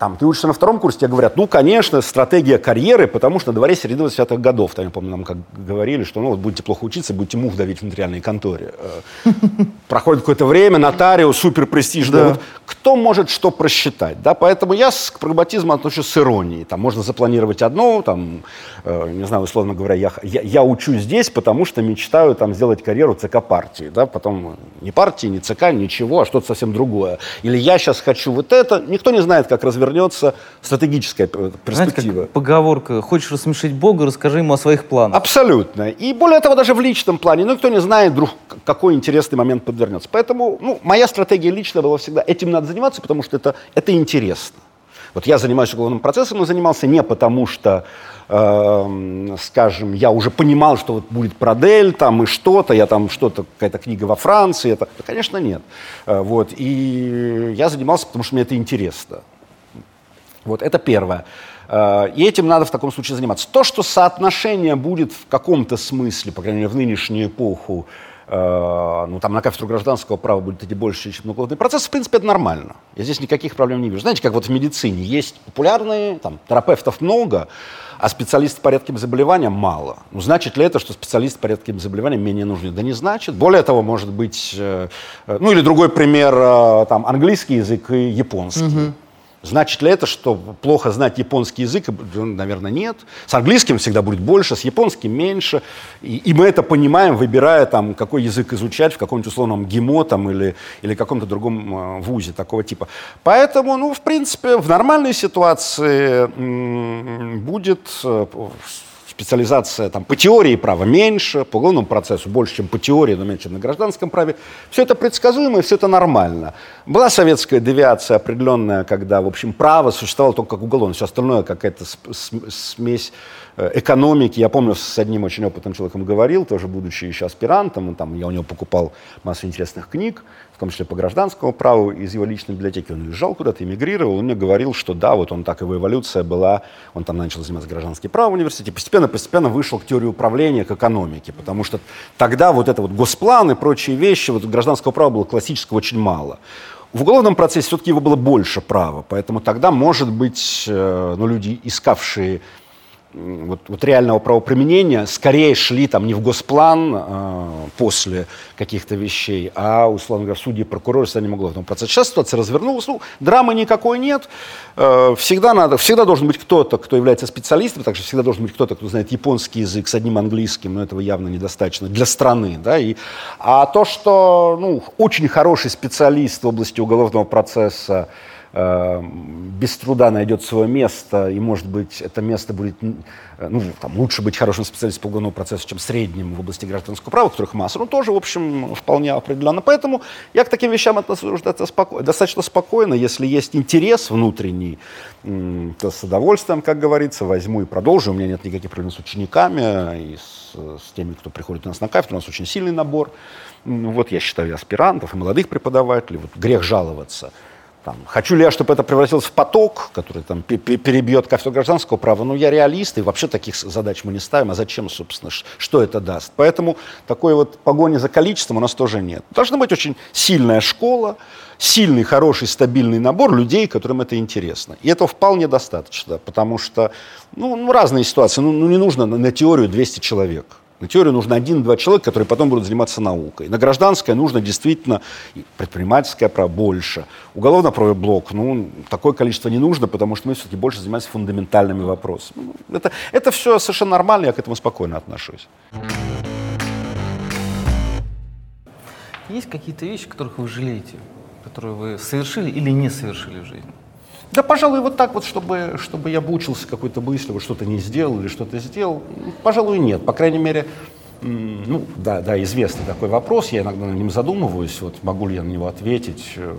Speaker 3: там, ты учишься на втором курсе, тебе говорят, ну, конечно, стратегия карьеры, потому что на дворе середина 80-х годов. Там, я помню, нам как говорили, что, ну, вот будете плохо учиться, будете мух давить в нотариальной конторе. Э, проходит какое-то время, нотариус, супер престижный. Да. Вот, кто может что просчитать? Да? Поэтому я к прагматизму отношусь с иронией. Там можно запланировать одно, там, э, не знаю, условно говоря, я, я, я учусь здесь, потому что мечтаю там сделать карьеру ЦК партии. Да? Потом не партии, не ЦК, ничего, а что-то совсем другое. Или я сейчас хочу вот это. Никто не знает, как развернуть вернется стратегическая перспектива. Знаете,
Speaker 2: поговорка, хочешь рассмешить Бога, расскажи ему о своих планах.
Speaker 3: Абсолютно. И более того, даже в личном плане, ну, никто не знает, вдруг какой интересный момент подвернется. Поэтому, ну, моя стратегия личная была всегда, этим надо заниматься, потому что это, это интересно. Вот я занимаюсь уголовным процессом, но занимался не потому, что, э, скажем, я уже понимал, что вот будет продель там и что-то, я там что-то, какая-то книга во Франции, это, да, конечно, нет. Э, вот, и я занимался, потому что мне это интересно. Вот это первое. Э, и этим надо в таком случае заниматься. То, что соотношение будет в каком-то смысле, по крайней мере, в нынешнюю эпоху, э, ну, там на кафедру гражданского права будет идти больше, чем уголовный процесс, в принципе, это нормально. Я здесь никаких проблем не вижу. Знаете, как вот в медицине есть популярные, там, терапевтов много, а специалистов по редким заболеваниям мало. Ну, значит ли это, что специалисты по редким заболеваниям менее нужны? Да не значит. Более того, может быть, э, ну или другой пример, там, английский язык и японский. Угу. Значит ли это, что плохо знать японский язык? Наверное, нет. С английским всегда будет больше, с японским меньше. И, и мы это понимаем, выбирая, там, какой язык изучать в каком-нибудь условном ГИМО там, или, или каком-то другом э, вузе такого типа. Поэтому, ну, в принципе, в нормальной ситуации будет э, специализация там, по теории права меньше, по уголовному процессу больше, чем по теории, но меньше, чем на гражданском праве. Все это предсказуемо и все это нормально. Была советская девиация определенная, когда, в общем, право существовало только как уголовное, все остальное какая-то смесь Э, экономики. Я помню, с одним очень опытным человеком говорил, тоже будучи еще аспирантом, там, я у него покупал массу интересных книг, том числе по гражданскому праву, из его личной библиотеки. Он уезжал куда-то, эмигрировал, он мне говорил, что да, вот он так, его эволюция была, он там начал заниматься гражданским правом в университете, постепенно-постепенно вышел к теории управления, к экономике, потому что тогда вот это вот госплан и прочие вещи, вот гражданского права было классического очень мало. В уголовном процессе все-таки его было больше права, поэтому тогда, может быть, э, ну, люди, искавшие вот, вот реального правоприменения скорее шли там не в госплан э, после каких-то вещей, а, условно говоря, судьи прокуроры сами могли в этом процессе. Сейчас ситуация развернулась, ну, драмы никакой нет, э, всегда надо, всегда должен быть кто-то, кто является специалистом, также всегда должен быть кто-то, кто знает японский язык с одним английским, но этого явно недостаточно для страны, да, и, а то, что, ну, очень хороший специалист в области уголовного процесса, без труда найдет свое место, и, может быть, это место будет, ну, там, лучше быть хорошим специалистом по уголовному процессу, чем средним в области гражданского права, которых масса, ну, тоже, в общем, вполне определенно. Поэтому я к таким вещам отношусь достаточно спокойно. Если есть интерес внутренний, то с удовольствием, как говорится, возьму и продолжу. У меня нет никаких проблем с учениками и с, с теми, кто приходит у нас на кафедру. У нас очень сильный набор. Вот я считаю аспирантов, и молодых преподавателей. Вот грех жаловаться. Там, хочу ли я, чтобы это превратилось в поток, который там, перебьет кафедру гражданского права? Ну, я реалист, и вообще таких задач мы не ставим. А зачем, собственно, что это даст? Поэтому такой вот погони за количеством у нас тоже нет. Должна быть очень сильная школа, сильный, хороший, стабильный набор людей, которым это интересно. И этого вполне достаточно, потому что ну, ну разные ситуации. Ну, ну, не нужно на, на теорию 200 человек. На теорию нужно один-два человека, которые потом будут заниматься наукой. На гражданское нужно действительно предпринимательское право больше. Уголовно-правовой блок, ну, такое количество не нужно, потому что мы все-таки больше занимаемся фундаментальными вопросами. Ну, это, это все совершенно нормально, я к этому спокойно отношусь.
Speaker 2: Есть какие-то вещи, которых вы жалеете, которые вы совершили или не совершили в жизни?
Speaker 3: Да, пожалуй, вот так вот, чтобы, чтобы я бы учился какой-то мысли, вот что-то не сделал или что-то сделал, пожалуй, нет. По крайней мере, ну, да, да, известный такой вопрос, я иногда над ним задумываюсь, вот могу ли я на него ответить, э,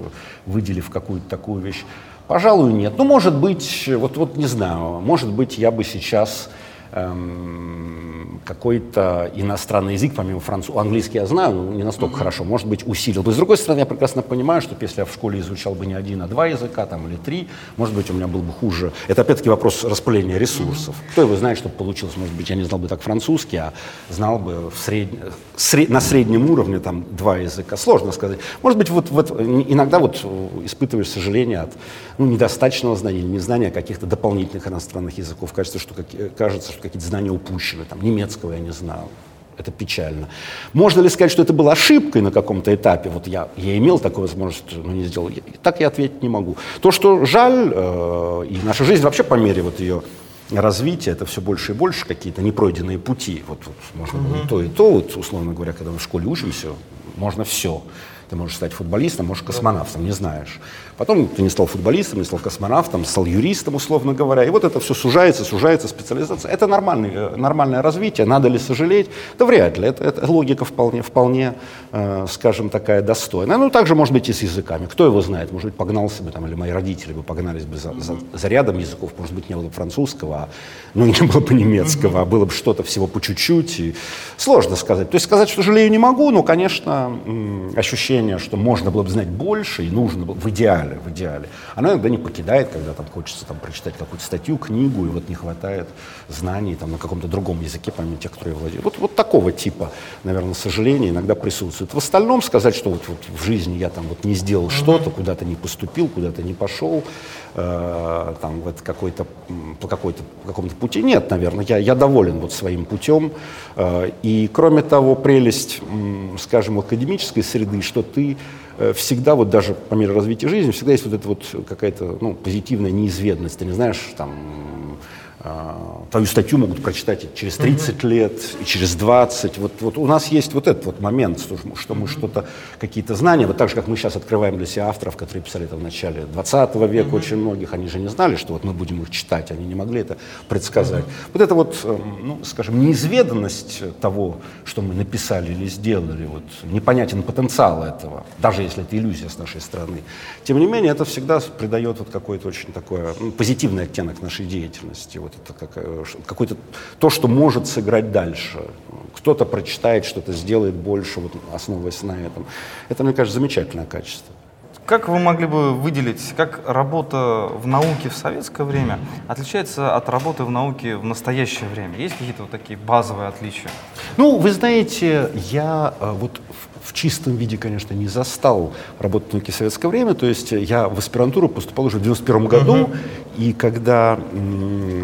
Speaker 3: выделив какую-то такую вещь. Пожалуй, нет. Ну, может быть, вот, вот не знаю, может быть, я бы сейчас эм, какой-то иностранный язык, помимо французского, английский я знаю, но не настолько mm-hmm. хорошо, может быть, усилил бы. С другой стороны, я прекрасно понимаю, что если я в школе изучал бы не один, а два языка, там, или три, может быть, у меня был бы хуже. Это, опять-таки, вопрос распыления ресурсов. Mm-hmm. Кто его знает, что получилось? Может быть, я не знал бы так французский, а знал бы в сред... Сред... на среднем уровне там два языка. Сложно сказать. Может быть, вот, вот иногда вот испытываешь сожаление от ну, недостаточного знания или незнания каких-то дополнительных иностранных языков. Кажется, что, как... кажется, что какие-то знания упущены, там, немецкого я не знал. Это печально. Можно ли сказать, что это была ошибкой на каком-то этапе? Вот я, я имел такую возможность, но не сделал. Так я ответить не могу. То, что жаль, э, и наша жизнь вообще по мере вот ее развития, это все больше и больше какие-то непройденные пути. Вот, вот можно mm-hmm. и то, и то. Вот, условно говоря, когда мы в школе учимся, можно все. Ты можешь стать футболистом, можешь космонавтом, не знаешь. Потом ты не стал футболистом, не стал космонавтом, стал юристом, условно говоря. И вот это все сужается, сужается, специализация. Это нормальный, э, нормальное развитие. Надо ли сожалеть? Да вряд ли. Это, это логика вполне, вполне э, скажем, такая достойная. Ну, также может быть и с языками. Кто его знает? Может быть, погнался бы, там, или мои родители бы погнались бы за, за, за рядом языков. Может быть, не было бы французского, а, ну, не было бы немецкого, а было бы что-то всего по чуть-чуть. И сложно сказать. То есть сказать, что жалею, не могу, но, конечно, ощущение ощущение, что можно было бы знать больше и нужно было в идеале, в идеале. Оно иногда не покидает, когда там хочется там, прочитать какую-то статью, книгу, и вот не хватает знаний там, на каком-то другом языке, помимо тех, которые владеют. Вот, вот такого типа, наверное, сожаления иногда присутствует. В остальном сказать, что вот, вот в жизни я там вот не сделал mm-hmm. что-то, куда-то не поступил, куда-то не пошел, э, там вот какой-то, по какой-то, какому-то пути, нет, наверное. Я, я доволен вот своим путем. Э, и кроме того, прелесть, скажем, академической среды, что ты э, всегда, вот даже по мере развития жизни, всегда есть вот эта вот какая-то ну, позитивная неизвестность. Ты не знаешь, там, твою статью могут прочитать и через 30 лет, и через 20. Вот, вот у нас есть вот этот вот момент, что, что мы что-то, какие-то знания, вот так же, как мы сейчас открываем для себя авторов, которые писали это в начале 20 века, mm-hmm. очень многих, они же не знали, что вот мы будем их читать, они не могли это предсказать. Mm-hmm. Вот это вот, эм, ну, скажем, неизведанность того, что мы написали или сделали, вот, непонятен потенциал этого, даже если это иллюзия с нашей стороны. Тем не менее, это всегда придает вот какой-то очень такой ну, позитивный оттенок нашей деятельности. Вот вот это как, э, какое-то то, что может сыграть дальше. Кто-то прочитает, что-то сделает больше, вот, основываясь на этом. Это, мне кажется, замечательное качество.
Speaker 2: Как вы могли бы выделить, как работа в науке в советское время отличается от работы в науке в настоящее время? Есть какие-то вот такие базовые отличия?
Speaker 3: Ну, вы знаете, я э, вот в чистом виде, конечно, не застал работу в науке советское время. То есть я в аспирантуру поступал уже в 91 году, uh-huh. И когда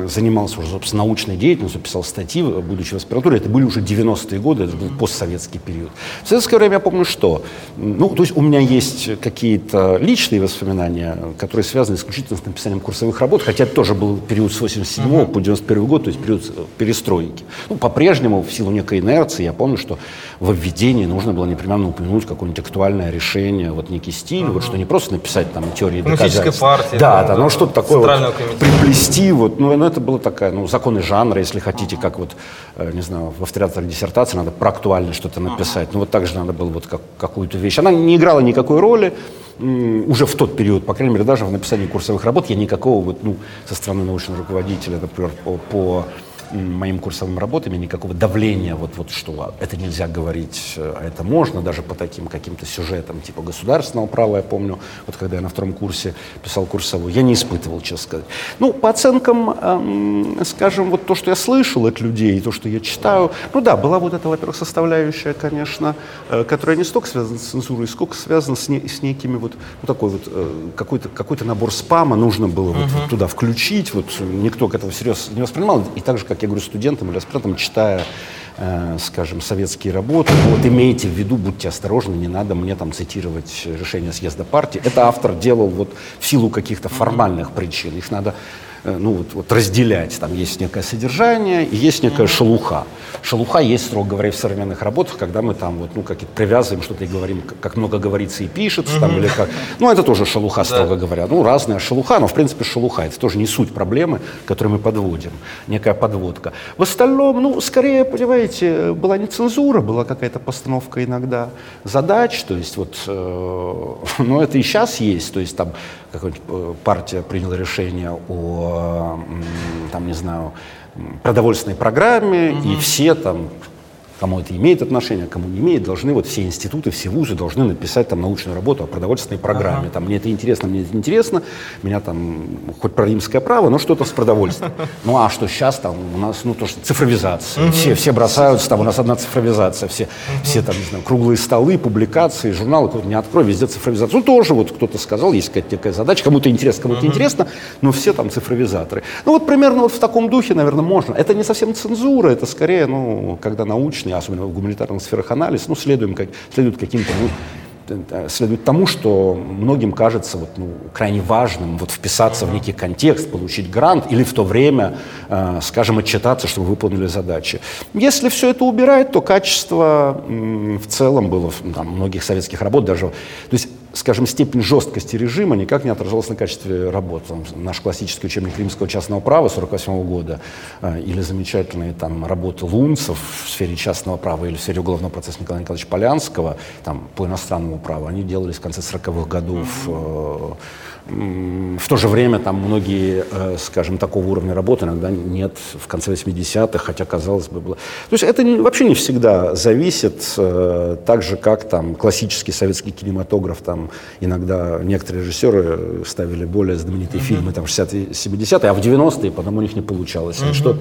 Speaker 3: занимался уже, собственно, научной деятельностью, писал статьи, будучи в аспирантуре, это были уже 90-е годы, это был постсоветский период. В советское время я помню, что, ну, то есть у меня есть какие-то личные воспоминания, которые связаны исключительно с написанием курсовых работ, хотя это тоже был период с 87 uh-huh. по 91 год, то есть период перестройки. Ну, по-прежнему, в силу некой инерции, я помню, что в введении нужно было непременно упомянуть какое-нибудь актуальное решение, вот некий стиль, uh-huh. вот что не просто написать там теории доказательств.
Speaker 2: партии.
Speaker 3: Да, да, но что-то такое вот, приплести, вот, ну, ну, это было такая, ну, законы жанра, если хотите, как вот, э, не знаю, в авториаторе диссертации надо про актуальное что-то написать, ну, вот так же надо было вот как, какую-то вещь. Она не играла никакой роли, уже в тот период, по крайней мере, даже в написании курсовых работ я никакого вот, ну, со стороны научного руководителя, например, по, по моим курсовым работам, и никакого давления, вот, вот что это нельзя говорить, а это можно, даже по таким каким-то сюжетам, типа государственного права, я помню, вот когда я на втором курсе писал курсовую, я не испытывал, честно сказать. Ну, по оценкам, эм, скажем, вот то, что я слышал от людей, то, что я читаю, ну да, была вот эта, во-первых, составляющая, конечно, э, которая не столько связана с цензурой, сколько связана с, не, с некими вот, вот такой вот, э, какой-то какой набор спама нужно было uh-huh. вот туда включить, вот никто к этому всерьез не воспринимал, и так же, как как я говорю студентам или аспирантам, читая, э, скажем, советские работы, вот имейте в виду, будьте осторожны, не надо мне там цитировать решение съезда партии. Это автор делал вот в силу каких-то формальных причин. Их надо ну, вот, вот разделять. Там есть некое содержание и есть некая шелуха. Шелуха есть, строго говоря, в современных работах, когда мы там вот, ну, как привязываем что-то и говорим, как много говорится и пишется, там, или как... Ну, это тоже шелуха, строго да. говоря. Ну, разная шелуха, но, в принципе, шелуха. Это тоже не суть проблемы, которую мы подводим. Некая подводка. В остальном, ну, скорее, понимаете, была не цензура, была какая-то постановка иногда задач, то есть вот... Э, ну, это и сейчас есть, то есть там какая-нибудь э, партия приняла решение о, там, не знаю, продовольственной программе, угу. и все там кому это имеет отношение, кому не имеет, должны вот все институты, все вузы должны написать там научную работу о продовольственной программе. Ага. Там мне это интересно, мне это интересно, меня там хоть про римское право, но что-то с продовольствием. Ну а что сейчас там у нас, ну то, что цифровизация. Все, все бросаются, там у нас одна цифровизация, все, все там, не знаю, круглые столы, публикации, журналы, кто-то не открой, везде цифровизация. Ну тоже вот кто-то сказал, есть какая-то такая задача, кому-то интересно, кому-то интересно, но все там цифровизаторы. Ну вот примерно вот в таком духе, наверное, можно. Это не совсем цензура, это скорее, ну, когда научно научный, особенно в гуманитарных сферах анализ, ну, следуем, как, следует каким-то ну, следует тому, что многим кажется вот, ну, крайне важным вот, вписаться в некий контекст, получить грант или в то время, э, скажем, отчитаться, чтобы выполнили задачи. Если все это убирать, то качество м, в целом было там, многих советских работ даже... То есть скажем, степень жесткости режима никак не отражалась на качестве работы. Там, наш классический учебник римского частного права 48 года э, или замечательные там, работы лунцев в сфере частного права или в сфере уголовного процесса Николая Николаевича Полянского там, по иностранному праву, они делались в конце 40-х годов. Э, в то же время там многие, э, скажем, такого уровня работы иногда нет в конце 80-х, хотя, казалось бы, было. То есть это вообще не всегда зависит, э, так же, как там классический советский кинематограф, там иногда некоторые режиссеры ставили более знаменитые mm-hmm. фильмы, там, 60-е, 70-е, а в 90-е потом у них не получалось. Mm-hmm. Что,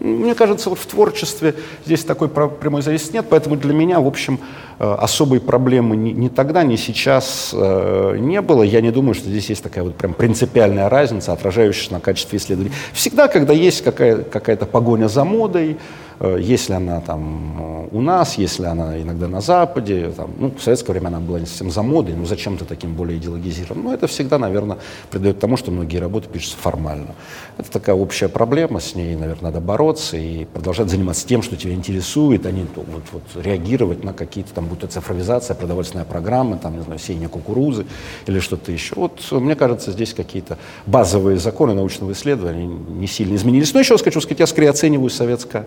Speaker 3: мне кажется, в творчестве здесь такой прямой зависимости нет, поэтому для меня, в общем, Э, особой проблемы ни, ни тогда, ни сейчас не было. Я не думаю, что здесь есть такая вот прям принципиальная разница, отражающаяся на качестве исследований. Всегда, когда есть какая, какая-то погоня за модой, если она там у нас, если она иногда на Западе, там, ну, в советское время она была не совсем за модой, но зачем-то таким более идеологизированным. Но это всегда, наверное, придает тому, что многие работы пишутся формально. Это такая общая проблема, с ней, наверное, надо бороться и продолжать заниматься тем, что тебя интересует, а не вот, вот, реагировать на какие-то там, будто цифровизация, продовольственная программа, там, не знаю, сеяние кукурузы или что-то еще. Вот, мне кажется, здесь какие-то базовые законы научного исследования не сильно изменились. Но еще раз хочу сказать, я скорее оцениваю советское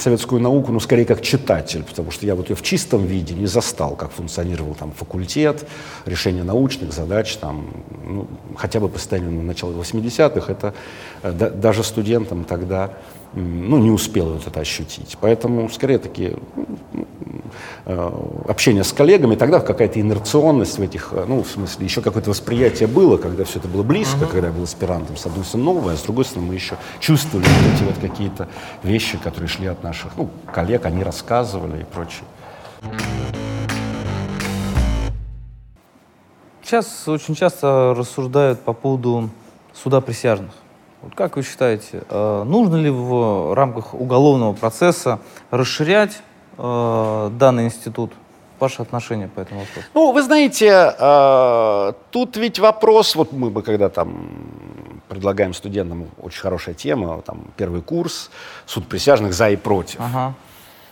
Speaker 3: советскую науку, ну, скорее как читатель, потому что я вот ее в чистом виде не застал, как функционировал там факультет, решение научных задач, там, ну, хотя бы по состоянию на начало 80-х, это э, да, даже студентам тогда ну, не успел вот это ощутить. Поэтому, скорее, такие э, общение с коллегами, тогда какая-то инерционность в этих, э, ну, в смысле, еще какое-то восприятие было, когда все это было близко, uh-huh. когда я был аспирантом, с одной стороны, новое, а с другой стороны, мы еще чувствовали вот эти вот какие-то вещи, которые шли от наших, ну, коллег, они рассказывали и прочее.
Speaker 2: Сейчас очень часто рассуждают по поводу суда присяжных. Вот как вы считаете, э, нужно ли в рамках уголовного процесса расширять э, данный институт? Ваше отношение по этому вопросу?
Speaker 3: Ну, вы знаете, э, тут ведь вопрос, вот мы бы когда там предлагаем студентам очень хорошая тема, там первый курс, суд присяжных за и против. Ага.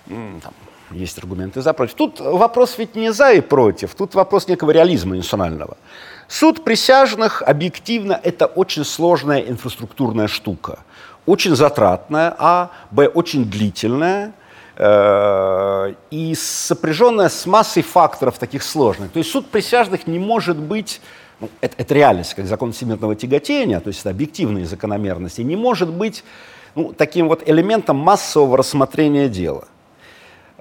Speaker 3: Там, есть аргументы за против. Тут вопрос ведь не за и против, тут вопрос некого реализма институционального. Суд присяжных объективно это очень сложная инфраструктурная штука. Очень затратная, а, б, очень длительная, э, и сопряженная с массой факторов таких сложных. То есть суд присяжных не может быть, ну, это, это реальность, как закон всемирного тяготения, то есть это объективные закономерности, не может быть ну, таким вот элементом массового рассмотрения дела.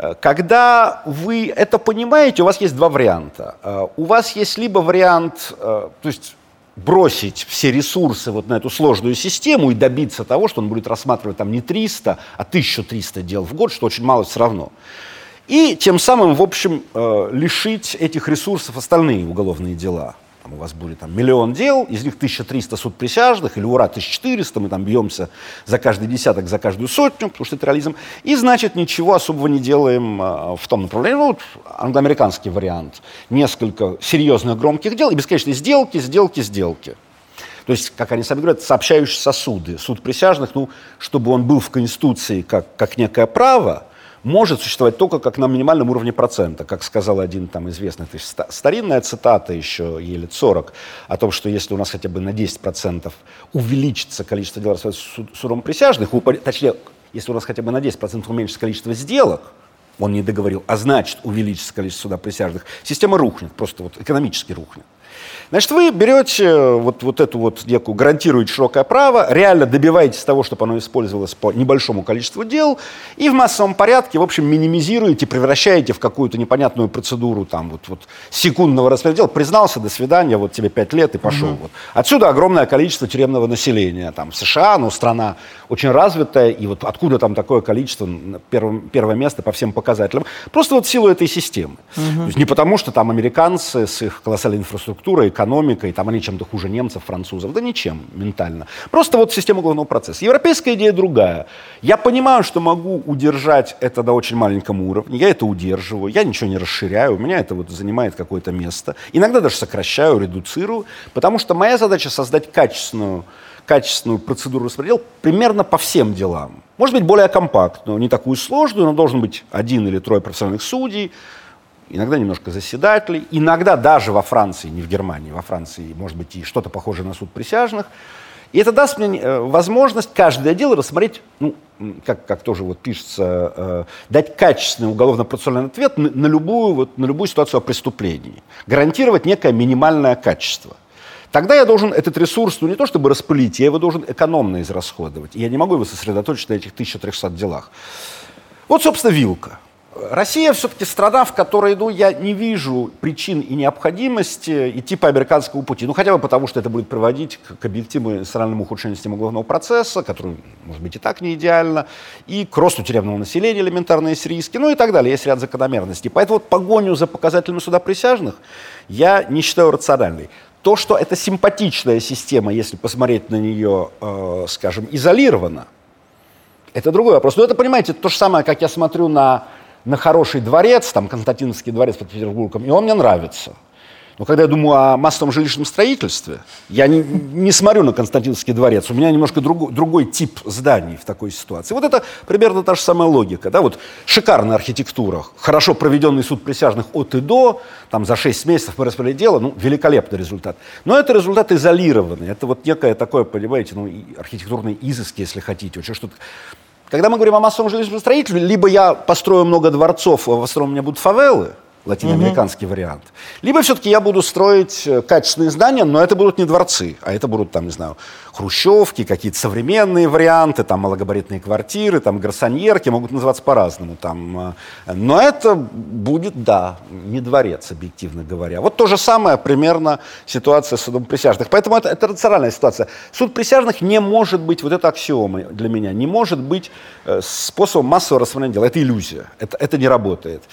Speaker 3: Э, когда вы это понимаете, у вас есть два варианта. Э, у вас есть либо вариант, э, то есть бросить все ресурсы вот на эту сложную систему и добиться того, что он будет рассматривать там не 300, а 1300 дел в год, что очень мало все равно. И тем самым, в общем, лишить этих ресурсов остальные уголовные дела там, у вас будет там, миллион дел, из них 1300 суд присяжных, или ура, 1400, мы там бьемся за каждый десяток, за каждую сотню, потому что это реализм, и значит ничего особого не делаем а, в том направлении. Ну, вот англоамериканский вариант. Несколько серьезных громких дел и бесконечные сделки, сделки, сделки. То есть, как они сами говорят, сообщающие сосуды. Суд присяжных, ну, чтобы он был в Конституции как, как некое право, может существовать только как на минимальном уровне процента. Как сказал один там известный, то есть старинная цитата еще, ей лет 40, о том, что если у нас хотя бы на 10% увеличится количество дел суд, судом присяжных, точнее, если у нас хотя бы на 10% уменьшится количество сделок, он не договорил, а значит увеличится количество суда присяжных, система рухнет, просто вот экономически рухнет. Значит, вы берете вот, вот эту вот некую, гарантируете широкое право, реально добиваетесь того, чтобы оно использовалось по небольшому количеству дел, и в массовом порядке, в общем, минимизируете, превращаете в какую-то непонятную процедуру там вот, вот секундного распределения. Признался, до свидания, вот тебе пять лет и пошел. Угу. Вот. Отсюда огромное количество тюремного населения. Там в США, ну, страна очень развитая, и вот откуда там такое количество, первое, первое место по всем показателям. Просто вот в силу этой системы. Угу. То есть не потому, что там американцы с их колоссальной инфраструктурой, экономикой, там они чем-то хуже немцев, французов. Да ничем ментально. Просто вот система уголовного процесса. Европейская идея другая. Я понимаю, что могу удержать это до очень маленьком уровне. Я это удерживаю, я ничего не расширяю. У меня это вот занимает какое-то место. Иногда даже сокращаю, редуцирую. Потому что моя задача создать качественную качественную процедуру распредела примерно по всем делам. Может быть, более компактную, не такую сложную, но должен быть один или трое профессиональных судей, иногда немножко заседателей, иногда даже во Франции, не в Германии, во Франции, может быть, и что-то похожее на суд присяжных. И это даст мне э, возможность каждое дело рассмотреть, ну, как, как тоже вот пишется, э, дать качественный уголовно-процессуальный ответ на, на, любую, вот, на любую ситуацию о преступлении. Гарантировать некое минимальное качество. Тогда я должен этот ресурс, ну не то чтобы распылить, я его должен экономно израсходовать. И я не могу его сосредоточить на этих 1300 делах. Вот, собственно, вилка. Россия все-таки страна, в которой ну, я не вижу причин и необходимости идти по американскому пути. Ну, хотя бы потому, что это будет приводить к, объективному национальному ухудшению системы уголовного процесса, который, может быть, и так не идеально, и к росту тюремного населения элементарные риски, ну и так далее. Есть ряд закономерностей. Поэтому вот погоню за показателями суда присяжных я не считаю рациональной. То, что это симпатичная система, если посмотреть на нее, э, скажем, изолированно, это другой вопрос. Но это, понимаете, то же самое, как я смотрю на на хороший дворец, там Константиновский дворец под Петербургом, и он мне нравится. Но когда я думаю о массовом жилищном строительстве, я не, не смотрю на Константиновский дворец. У меня немножко другой, другой тип зданий в такой ситуации. Вот это примерно та же самая логика. Да? Вот шикарная архитектура, хорошо проведенный суд присяжных от и до, там за 6 месяцев мы распределили дело, ну, великолепный результат. Но это результат изолированный. Это вот некое такое, понимаете, ну, архитектурные изыски, если хотите. Очень что-то когда мы говорим о массовом жилищном строительстве, либо я построю много дворцов, а в основном у меня будут фавелы, латиноамериканский угу. вариант. Либо все-таки я буду строить э, качественные здания, но это будут не дворцы, а это будут, там, не знаю, хрущевки, какие-то современные варианты, там, малогабаритные квартиры, там, гарсоньерки, могут называться по-разному. Там. Э, но это будет, да, не дворец, объективно говоря. Вот то же самое примерно ситуация с судом присяжных. Поэтому это, это рациональная ситуация. Суд присяжных не может быть, вот это аксиома для меня, не может быть э, способом массового рассмотрения дела. Это иллюзия, это, это не работает.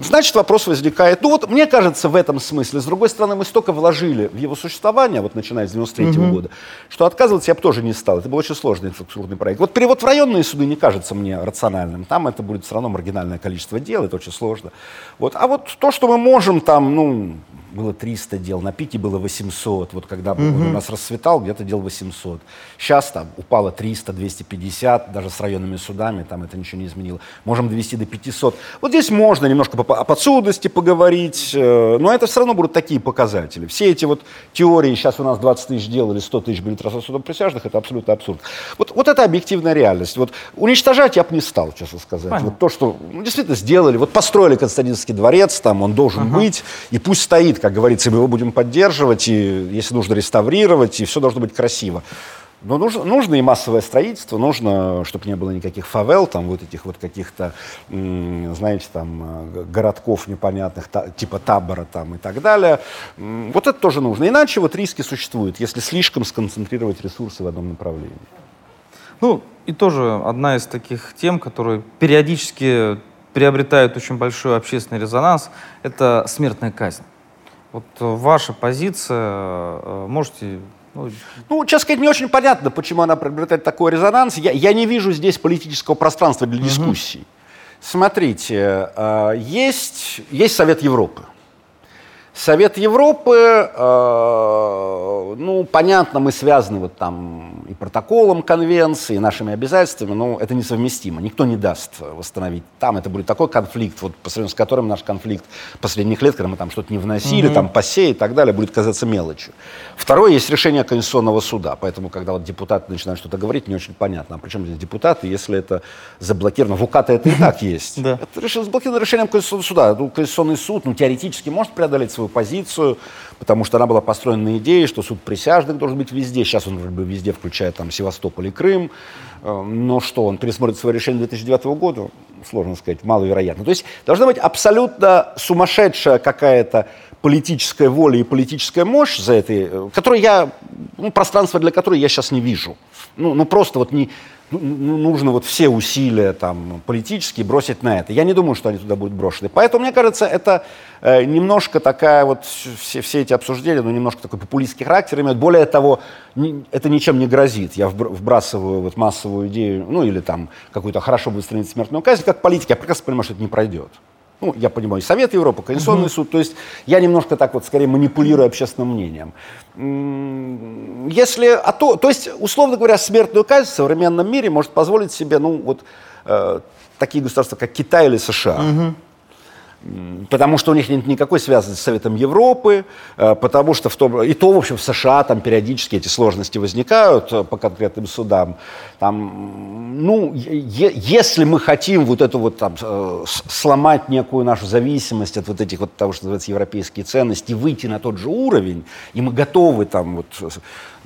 Speaker 3: Значит, вопрос возникает. Ну вот, мне кажется, в этом смысле. С другой стороны, мы столько вложили в его существование, вот начиная с 93 -го угу. года, что отказываться я бы тоже не стал. Это был очень сложный инфраструктурный проект. Вот перевод в районные суды не кажется мне рациональным. Там это будет все равно маргинальное количество дел, это очень сложно. Вот. А вот то, что мы можем там, ну, было 300 дел, на пике было 800. Вот когда угу. у нас расцветал, где-то дел 800. Сейчас там упало 300, 250, даже с районными судами, там это ничего не изменило. Можем довести до 500. Вот здесь можно немножко о подсудности поговорить, э, но это все равно будут такие показатели. Все эти вот теории, сейчас у нас 20 тысяч дел или 100 тысяч рассудом судом присяжных, это абсолютно абсурд. Вот, вот это объективная реальность. Вот уничтожать я бы не стал, честно сказать. Понятно. Вот то, что ну, действительно сделали, вот построили Константинский дворец, там он должен ага. быть, и пусть стоит как говорится, мы его будем поддерживать, и если нужно реставрировать, и все должно быть красиво. Но нужно, нужно и массовое строительство, нужно, чтобы не было никаких фавел, там вот этих вот каких-то, знаете, там э, городков непонятных, та, типа табора там и так далее. Вот это тоже нужно. Иначе вот риски существуют, если слишком сконцентрировать ресурсы в одном направлении.
Speaker 2: Ну, и тоже одна из таких тем, которые периодически приобретают очень большой общественный резонанс, это смертная казнь. Вот э, ваша позиция, э, можете...
Speaker 3: Ну, ну, честно сказать, не очень понятно, почему она приобретает такой резонанс. Я, я не вижу здесь политического пространства для дискуссий. Угу. Смотрите, э, есть, есть Совет Европы. Совет Европы, э, ну, понятно, мы связаны вот там и протоколом конвенции, и нашими обязательствами, но это несовместимо. Никто не даст восстановить. Там это будет такой конфликт, вот по сравнению с которым наш конфликт последних лет, когда мы там что-то не вносили, mm-hmm. там посей и так далее, будет казаться мелочью. Второе, есть решение Конституционного суда, поэтому, когда вот депутаты начинают что-то говорить, не очень понятно, а причем здесь депутаты, если это заблокировано, в УК-то это и так есть. Это заблокировано решением Конституционного суда. Ну, Конституционный суд, ну, теоретически может преодолеть свою позицию, потому что она была построена на идее, что суд присяжных должен быть везде. Сейчас он вроде бы везде, включая там Севастополь и Крым. Э, но что, он пересмотрит свое решение 2009 года? Сложно сказать, маловероятно. То есть должна быть абсолютно сумасшедшая какая-то политическая воля и политическая мощь за этой, э, которую я, ну, пространство для которой я сейчас не вижу. Ну, ну просто вот не, нужно вот все усилия там, политические бросить на это. Я не думаю, что они туда будут брошены. Поэтому, мне кажется, это э, немножко такая вот, все, все эти обсуждения, ну, немножко такой популистский характер имеют. Более того, это ничем не грозит. Я вбрасываю вот массовую идею, ну, или там какую-то хорошо выстроенную смертную казнь, как политик, я прекрасно понимаю, что это не пройдет ну, я понимаю, Совет Европы, Конституционный угу. суд. То есть я немножко так вот скорее манипулирую общественным мнением. Если, а то, то есть, условно говоря, смертную казнь в современном мире может позволить себе, ну, вот э, такие государства, как Китай или США. Угу потому что у них нет никакой связи с Советом Европы, э, потому что в том, и то, в общем, в США там периодически эти сложности возникают э, по конкретным судам. Там, ну, е- если мы хотим вот эту вот там э, сломать некую нашу зависимость от вот этих вот того, что называется европейские ценности, выйти на тот же уровень, и мы готовы там вот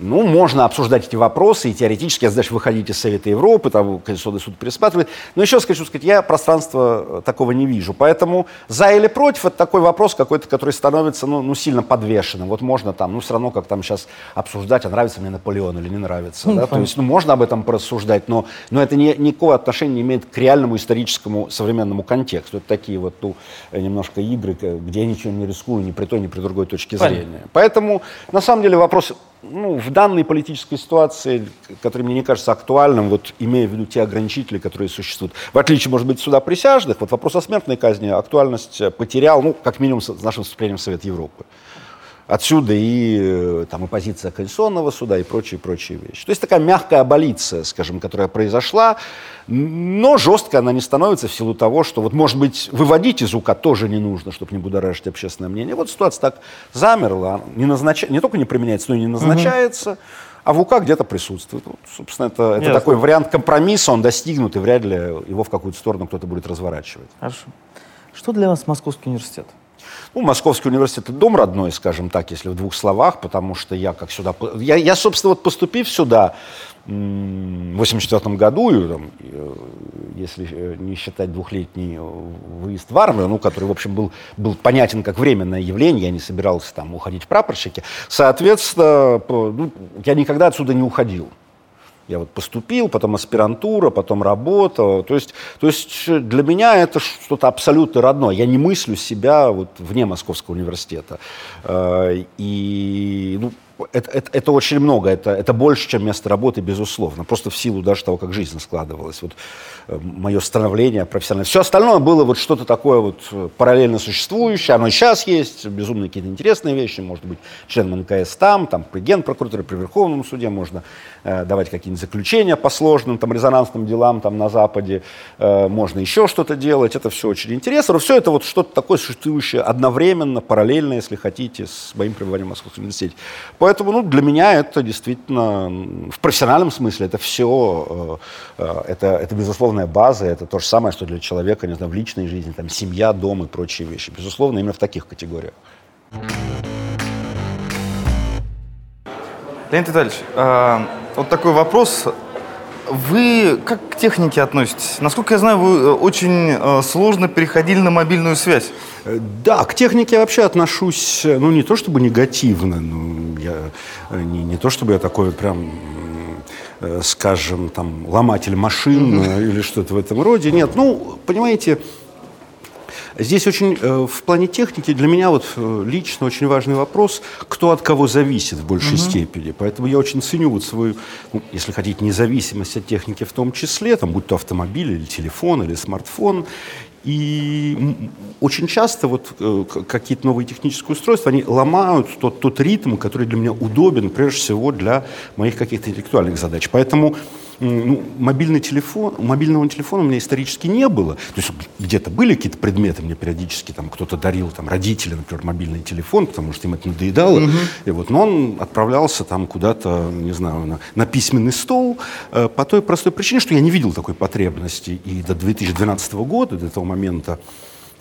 Speaker 3: ну, можно обсуждать эти вопросы, и теоретически, значит, выходить из Совета Европы, там Конституционный суд пересматривает. Но еще хочу сказать, я пространства э, такого не вижу. Поэтому за или против, это такой вопрос какой-то, который становится, ну, ну сильно подвешенным. Вот можно там, ну, все равно, как там сейчас обсуждать, а нравится мне Наполеон или не нравится. Mm, да? То есть, ну, можно об этом порассуждать, но, но это не, никакого отношения не имеет к реальному историческому современному контексту. Это такие вот, ну, немножко игры, где я ничего не рискую ни при той, ни при другой точке Понятно. зрения. Поэтому, на самом деле, вопрос ну, в данной политической ситуации, которая мне не кажется актуальным, вот имея в виду те ограничители, которые существуют. В отличие, может быть, суда присяжных, вот вопрос о смертной казни актуальность потерял, ну, как минимум, с нашим вступлением в Совет Европы. Отсюда и, э, там, и позиция Конституционного суда и прочие-прочие вещи. То есть такая мягкая аболиция, скажем, которая произошла, но жестко она не становится в силу того, что, вот, может быть, выводить из УК тоже не нужно, чтобы не будоражить общественное мнение. Вот ситуация так замерла, не, назнач... не только не применяется, но и не назначается. Угу. А в УК где-то присутствует. Вот, собственно, это, это такой вариант компромисса, он достигнут, и вряд ли его в какую-то сторону кто-то будет разворачивать.
Speaker 2: Хорошо. Что для вас Московский университет?
Speaker 3: Ну, Московский университет это дом родной, скажем так, если в двух словах, потому что я как сюда... Я, я собственно, вот поступив сюда в 1984 году, и, там, э, если э, не считать двухлетний выезд в армию, ну, который, в общем, был, был понятен как временное явление, я не собирался там уходить в прапорщики, соответственно, ну, я никогда отсюда не уходил. Я вот поступил, потом аспирантура, потом работа. То есть, то есть для меня это что-то абсолютно родное. Я не мыслю себя вот вне Московского университета. Э, и ну, это, это, это очень много, это, это больше, чем место работы, безусловно. Просто в силу даже того, как жизнь складывалась. Вот э, мое становление профессиональное. Все остальное было вот что-то такое вот э, параллельно существующее. Оно и сейчас есть, безумно какие-то интересные вещи. Может быть, членом НКС там, там при генпрокуратуре, при Верховном суде можно э, давать какие-нибудь заключения по сложным, там, резонансным делам там на Западе. Э, можно еще что-то делать. Это все очень интересно. Но все это вот что-то такое существующее одновременно, параллельно, если хотите, с моим пребыванием в Московском университете. Поэтому ну, для меня это действительно, в профессиональном смысле, это все, э, э, это, это безусловная база, это то же самое, что для человека, не знаю, в личной жизни, там, семья, дом и прочие вещи. Безусловно, именно в таких категориях.
Speaker 2: Леонид Витальевич, э, вот такой вопрос. Вы как к технике относитесь? Насколько я знаю, вы э, очень э, сложно переходили на мобильную связь.
Speaker 3: Э, да, к технике я вообще отношусь, ну, не то чтобы негативно, ну, я, не, не то чтобы я такой прям скажем, там, ломатель машин mm-hmm. или что-то в этом роде. Нет, ну, понимаете, Здесь очень э, в плане техники для меня вот э, лично очень важный вопрос, кто от кого зависит в большей угу. степени. Поэтому я очень ценю вот свою, ну, если хотите, независимость от техники в том числе, там, будь то автомобиль или телефон или смартфон. И очень часто вот э, какие-то новые технические устройства, они ломают тот, тот ритм, который для меня удобен, прежде всего, для моих каких-то интеллектуальных задач. Поэтому ну, мобильный телефон, мобильного телефона у меня исторически не было. То есть где-то были какие-то предметы, мне периодически там кто-то дарил, там родители, например, мобильный телефон, потому что им это надоедало. Угу. И вот, но он отправлялся там куда-то, не знаю, на, на письменный стол э, по той простой причине, что я не видел такой потребности. И до 2012 года, до этого момента,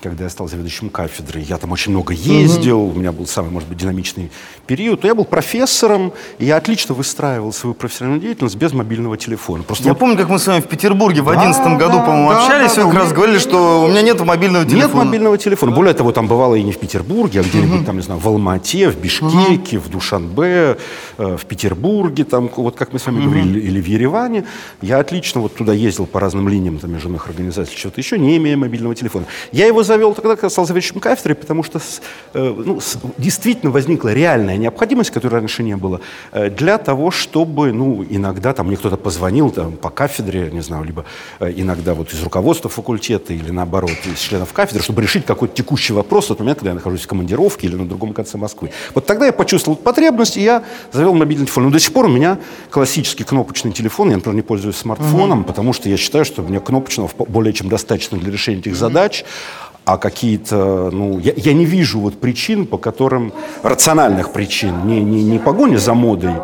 Speaker 3: когда я стал заведующим кафедрой, я там очень много ездил, угу. у меня был самый, может быть, динамичный период, то я был профессором, и я отлично выстраивал свою профессиональную деятельность без мобильного телефона.
Speaker 2: Просто я вот... помню, как мы с вами в Петербурге в 2011 да, году, да, по-моему, да, общались, да, вы как раз говорили, что у меня нет мобильного телефона.
Speaker 3: Нет мобильного телефона. Более того, там бывало и не в Петербурге, а где-нибудь угу. там, не знаю, в Алмате, в Бишкеке, угу. в Душанбе, э, в Петербурге, там, вот как мы с вами угу. говорили, или в Ереване. Я отлично вот туда ездил по разным линиям там, международных организаций, что-то еще, не имея мобильного телефона. Я его завел тогда, когда стал заведующим кафедрой, потому что э, ну, действительно возникла реальная необходимость, которой раньше не было, э, для того, чтобы, ну, иногда там мне кто-то позвонил там, по кафедре, не знаю, либо э, иногда вот из руководства факультета или наоборот из членов кафедры, чтобы решить какой-то текущий вопрос в тот момент, когда я нахожусь в командировке или на другом конце Москвы. Вот тогда я почувствовал потребность, и я завел мобильный телефон. Но до сих пор у меня классический кнопочный телефон, я, например, не пользуюсь смартфоном, угу. потому что я считаю, что у меня кнопочного более чем достаточно для решения этих задач а какие-то, ну, я, я не вижу вот причин, по которым, рациональных причин, не, не, не погони за модой,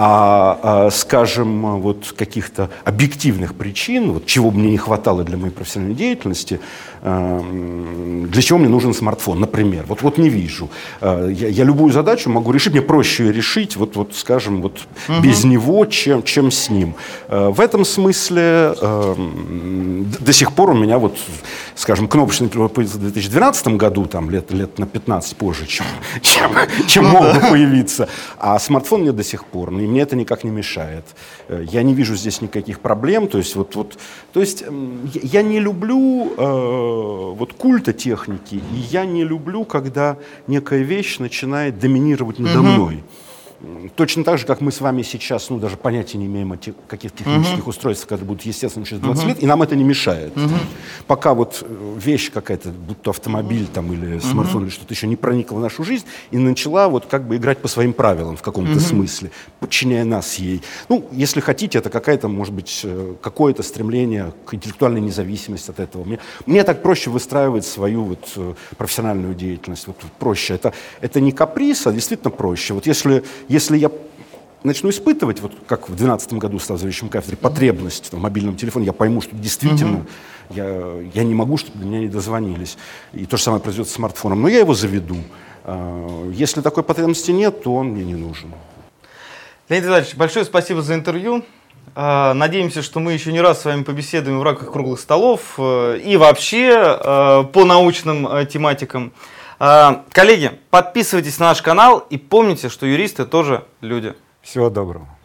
Speaker 3: а, а скажем, вот каких-то объективных причин, вот, чего мне не хватало для моей профессиональной деятельности, э, для чего мне нужен смартфон, например. Вот, вот не вижу. Э, я, я любую задачу могу решить, мне проще ее решить, вот, вот скажем, вот угу. без него, чем, чем с ним. Э, в этом смысле э, до сих пор у меня вот, скажем, кнопочный появился в 2012 году, там лет, лет на 15 позже, чем, чем, чем ну, мог бы появиться, а смартфон мне до сих пор. Ну, мне это никак не мешает. Э, я не вижу здесь никаких проблем. То есть, вот, вот, то есть я не люблю э, вот культа техники, и я не люблю, когда некая вещь начинает доминировать надо угу. мной. Точно так же, как мы с вами сейчас, ну, даже понятия не имеем о тех, каких технических uh-huh. устройствах, которые будут естественно через 20 uh-huh. лет, и нам это не мешает. Uh-huh. Пока вот э, вещь какая-то, будь то автомобиль там, или смартфон, uh-huh. или что-то еще не проникла в нашу жизнь и начала вот как бы играть по своим правилам в каком-то uh-huh. смысле, подчиняя нас ей. Ну, если хотите, это какая-то, может быть, э, какое-то стремление к интеллектуальной независимости от этого. Мне, мне так проще выстраивать свою вот э, профессиональную деятельность. Вот проще. Это, это не каприз, а действительно проще. Вот если если я начну испытывать, вот как в 2012 году стал заведующим кафедры, потребность в мобильном телефоне, я пойму, что действительно uh-huh. я, я не могу, чтобы до меня не дозвонились. И то же самое произойдет с смартфоном. Но я его заведу. А, если такой потребности нет, то он мне не нужен.
Speaker 2: Леонид Иванович, большое спасибо за интервью. А, надеемся, что мы еще не раз с вами побеседуем в рамках круглых столов э, и вообще э, по научным э, тематикам. А, коллеги, подписывайтесь на наш канал и помните, что юристы тоже люди.
Speaker 3: Всего доброго.